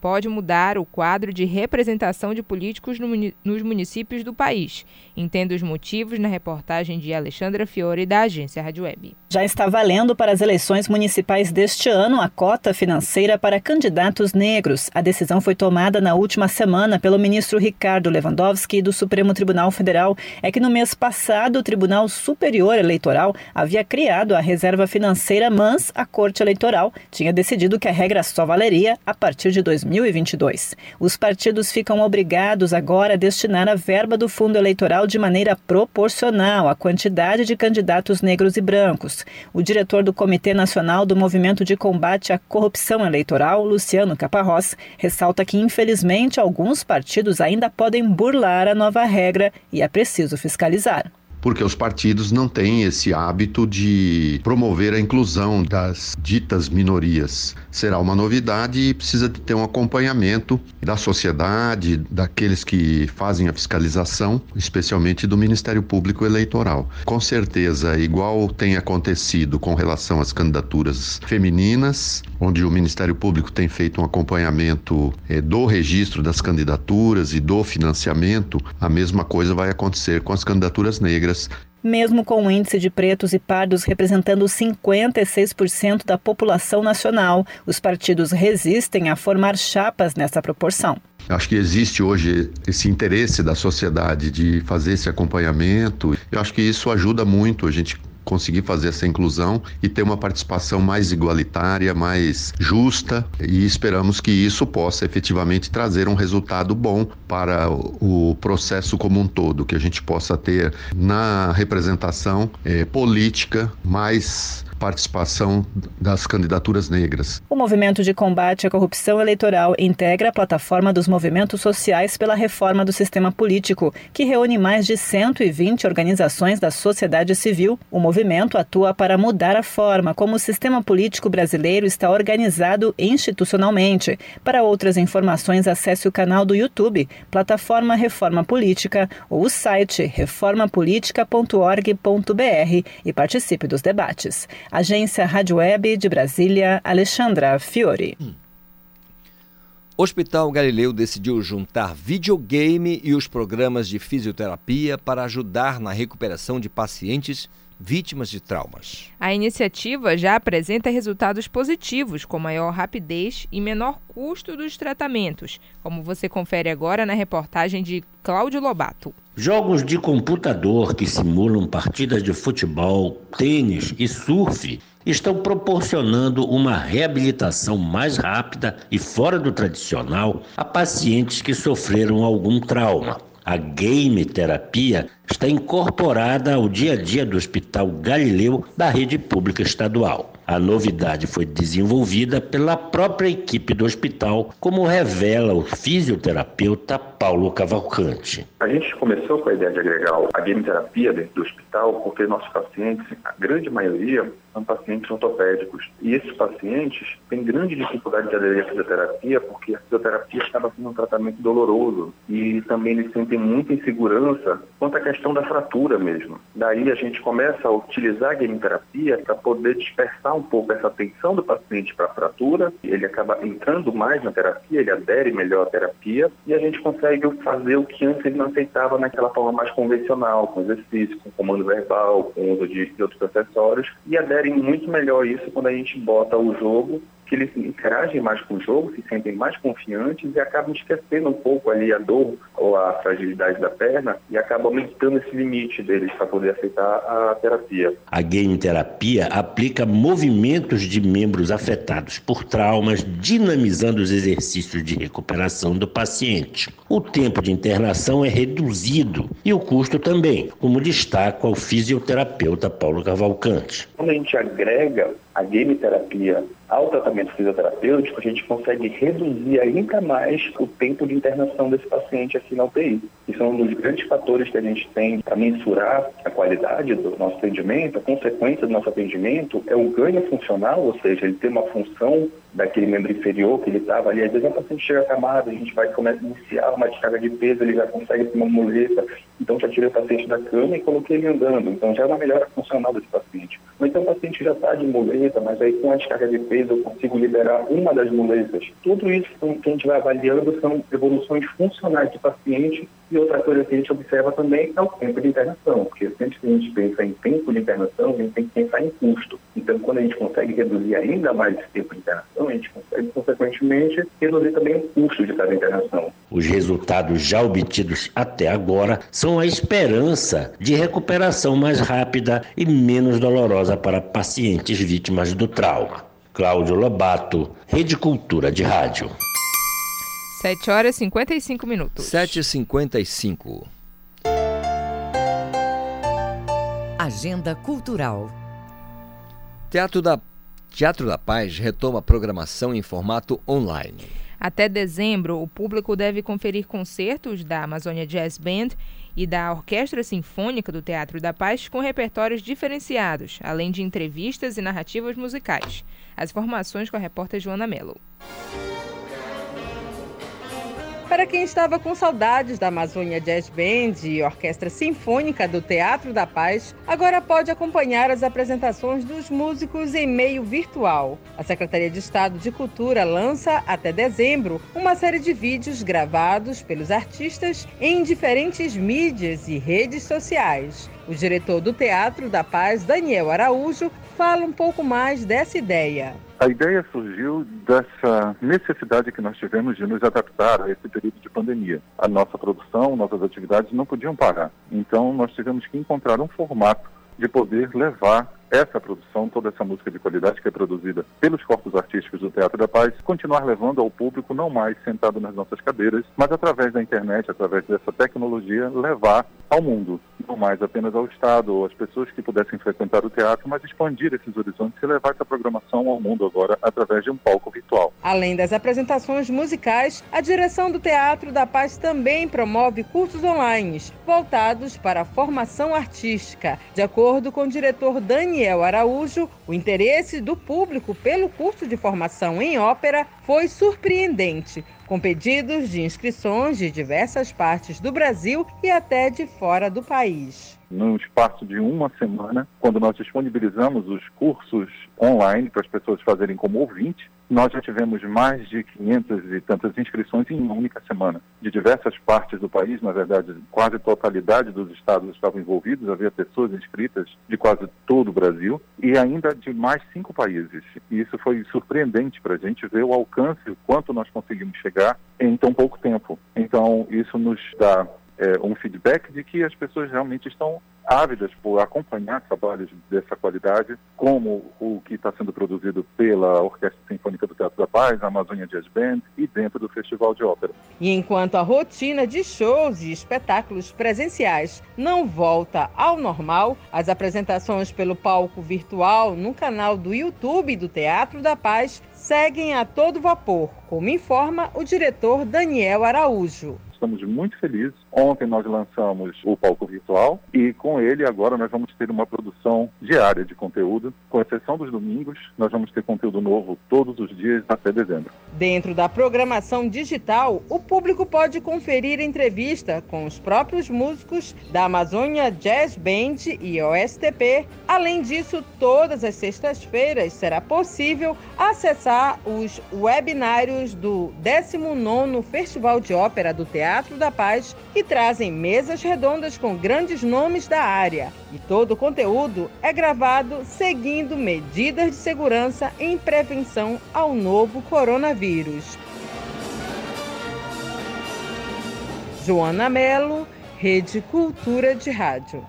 pode mudar o quadro de representação de políticos no, nos municípios do país. Entenda os motivos na reportagem de Alexandra Fiore, da agência Rádio Web. Já está valendo para as eleições municipais deste ano a cota financeira para candidatos negros. A decisão foi tomada na última semana pelo ministro Ricardo Lewandowski do Supremo Tribunal Federal. É que no mês passado o Tribunal Superior Eleitoral havia criado a reserva financeira, mas a Corte Eleitoral tinha decidido que a regra só valeria a partir de 2020. 2022. Os partidos ficam obrigados agora a destinar a verba do fundo eleitoral de maneira proporcional à quantidade de candidatos negros e brancos. O diretor do Comitê Nacional do Movimento de Combate à Corrupção Eleitoral, Luciano Caparrós, ressalta que, infelizmente, alguns partidos ainda podem burlar a nova regra e é preciso fiscalizar porque os partidos não têm esse hábito de promover a inclusão das ditas minorias. Será uma novidade e precisa ter um acompanhamento da sociedade, daqueles que fazem a fiscalização, especialmente do Ministério Público Eleitoral. Com certeza, igual tem acontecido com relação às candidaturas femininas, onde o Ministério Público tem feito um acompanhamento eh, do registro das candidaturas e do financiamento, a mesma coisa vai acontecer com as candidaturas negras mesmo com o índice de pretos e pardos representando 56% da população nacional, os partidos resistem a formar chapas nessa proporção. Acho que existe hoje esse interesse da sociedade de fazer esse acompanhamento. Eu acho que isso ajuda muito a gente conseguir fazer essa inclusão e ter uma participação mais igualitária, mais justa e esperamos que isso possa efetivamente trazer um resultado bom para o processo como um todo, que a gente possa ter na representação eh, política mais participação das candidaturas negras. O Movimento de Combate à Corrupção Eleitoral integra a plataforma dos movimentos sociais pela reforma do sistema político, que reúne mais de 120 organizações da sociedade civil. O movimento atua para mudar a forma como o sistema político brasileiro está organizado institucionalmente. Para outras informações, acesse o canal do YouTube, Plataforma Reforma Política, ou o site reformapolitica.org.br e participe dos debates. Agência Rádio Web de Brasília, Alexandra Fiore. Hum. Hospital Galileu decidiu juntar videogame e os programas de fisioterapia para ajudar na recuperação de pacientes vítimas de traumas. A iniciativa já apresenta resultados positivos, com maior rapidez e menor custo dos tratamentos, como você confere agora na reportagem de Cláudio Lobato. Jogos de computador que simulam partidas de futebol, tênis e surf estão proporcionando uma reabilitação mais rápida e fora do tradicional a pacientes que sofreram algum trauma. A game terapia está incorporada ao dia a dia do Hospital Galileu da rede pública estadual. A novidade foi desenvolvida pela própria equipe do hospital, como revela o fisioterapeuta Paulo Cavalcante. A gente começou com a ideia de agregar a gameterapia dentro do hospital porque nossos pacientes, a grande maioria, são pacientes ortopédicos. E esses pacientes têm grande dificuldade de aderir à fisioterapia porque a fisioterapia acaba sendo um tratamento doloroso e também eles sentem muita insegurança quanto à questão da fratura mesmo. Daí a gente começa a utilizar a gameterapia para poder dispersar um pouco essa atenção do paciente para a fratura, ele acaba entrando mais na terapia, ele adere melhor à terapia e a gente consegue fazer o que antes ele não aceitava naquela forma mais convencional, com exercício, com comando verbal, com uso de, de outros acessórios e aderem muito melhor isso quando a gente bota o jogo que eles interagem mais com o jogo, se sentem mais confiantes e acabam esquecendo um pouco ali a dor ou a fragilidade da perna e acabam aumentando esse limite deles para poder aceitar a terapia. A game terapia aplica movimentos de membros afetados por traumas, dinamizando os exercícios de recuperação do paciente. O tempo de internação é reduzido e o custo também, como destaca o fisioterapeuta Paulo Cavalcante. Quando a gente agrega a game terapia ao tratamento fisioterapêutico, a gente consegue reduzir ainda mais o tempo de internação desse paciente aqui na UTI. Isso é um dos grandes fatores que a gente tem para mensurar a qualidade do nosso atendimento. A consequência do nosso atendimento é o ganho funcional, ou seja, ele tem uma função daquele membro inferior que ele estava ali. Às vezes o paciente chega acamado, a gente vai começar a iniciar uma descarga de peso, ele já consegue ter uma muleta. Então já tirei o paciente da cama e coloquei ele andando. Então já é uma melhora funcional desse paciente. Ou então o paciente já está de muleta, mas aí com a descarga de peso eu consigo liberar uma das muletas. Tudo isso que a gente vai avaliando são evoluções funcionais do paciente e outra coisa que a gente observa também é o tempo de internação, porque sempre que a gente pensa em tempo de internação, a gente tem que pensar em custo. Então, quando a gente consegue reduzir ainda mais esse tempo de internação, a gente consegue, consequentemente, reduzir também o custo de cada internação. Os resultados já obtidos até agora são a esperança de recuperação mais rápida e menos dolorosa para pacientes vítimas do trauma. Cláudio Lobato, Rede Cultura de Rádio. 7 horas e 55 minutos. 7h55. Agenda Cultural. Teatro da, Teatro da Paz retoma a programação em formato online. Até dezembro, o público deve conferir concertos da Amazônia Jazz Band e da Orquestra Sinfônica do Teatro da Paz com repertórios diferenciados, além de entrevistas e narrativas musicais. As informações com a repórter Joana Mello. Para quem estava com saudades da Amazônia Jazz Band e Orquestra Sinfônica do Teatro da Paz, agora pode acompanhar as apresentações dos músicos em meio virtual. A Secretaria de Estado de Cultura lança, até dezembro, uma série de vídeos gravados pelos artistas em diferentes mídias e redes sociais. O diretor do Teatro da Paz, Daniel Araújo, fala um pouco mais dessa ideia. A ideia surgiu dessa necessidade que nós tivemos de nos adaptar a esse período de pandemia. A nossa produção, nossas atividades não podiam parar. Então, nós tivemos que encontrar um formato de poder levar essa produção, toda essa música de qualidade que é produzida pelos corpos artísticos do Teatro da Paz, continuar levando ao público não mais sentado nas nossas cadeiras, mas através da internet, através dessa tecnologia, levar ao mundo, não mais apenas ao Estado ou às pessoas que pudessem frequentar o teatro, mas expandir esses horizontes e levar essa programação ao mundo agora através de um palco virtual. Além das apresentações musicais, a direção do Teatro da Paz também promove cursos online voltados para a formação artística. De acordo com o diretor Daniel Araújo, o interesse do público pelo curso de formação em ópera foi surpreendente com pedidos de inscrições de diversas partes do Brasil e até de fora do país. No espaço de uma semana, quando nós disponibilizamos os cursos online para as pessoas fazerem como ouvinte, nós já tivemos mais de 500 e tantas inscrições em uma única semana, de diversas partes do país, na verdade, quase totalidade dos estados estavam envolvidos, havia pessoas inscritas de quase todo o Brasil e ainda de mais cinco países. E isso foi surpreendente para a gente ver o alcance, o quanto nós conseguimos chegar em tão pouco tempo. Então, isso nos dá é, um feedback de que as pessoas realmente estão ávidas por acompanhar trabalhos dessa qualidade, como o que está sendo produzido pela Orquestra Sinfônica do Teatro da Paz, a Amazônia Jazz Band e dentro do Festival de Ópera. E enquanto a rotina de shows e espetáculos presenciais não volta ao normal, as apresentações pelo palco virtual no canal do YouTube do Teatro da Paz seguem a todo vapor, como informa o diretor Daniel Araújo. Estamos muito felizes. Ontem nós lançamos o palco virtual e com ele agora nós vamos ter uma produção diária de conteúdo, com exceção dos domingos, nós vamos ter conteúdo novo todos os dias até dezembro. Dentro da programação digital, o público pode conferir entrevista com os próprios músicos da Amazônia Jazz Band e OSTP. Além disso, todas as sextas-feiras será possível acessar os webinários do 19º Festival de Ópera do Teatro Teatro da Paz, que trazem mesas redondas com grandes nomes da área. E todo o conteúdo é gravado seguindo medidas de segurança em prevenção ao novo coronavírus. Joana Melo, Rede Cultura de Rádio.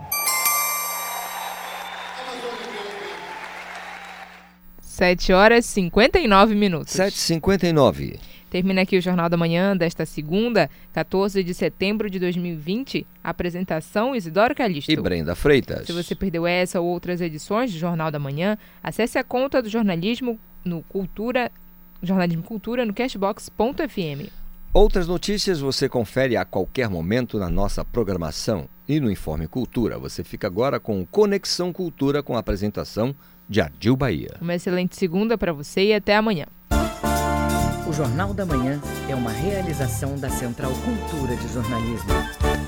Sete horas e 59 minutos. Sete e cinquenta e nove. Termina aqui o Jornal da Manhã desta segunda, 14 de setembro de 2020. Apresentação Isidoro Calixto. E Brenda Freitas. Se você perdeu essa ou outras edições do Jornal da Manhã, acesse a conta do jornalismo no Cultura, Jornalismo Cultura no cashbox.fm. Outras notícias você confere a qualquer momento na nossa programação e no Informe Cultura. Você fica agora com Conexão Cultura com a apresentação de Ardil Bahia. Uma excelente segunda para você e até amanhã. O Jornal da Manhã é uma realização da Central Cultura de Jornalismo.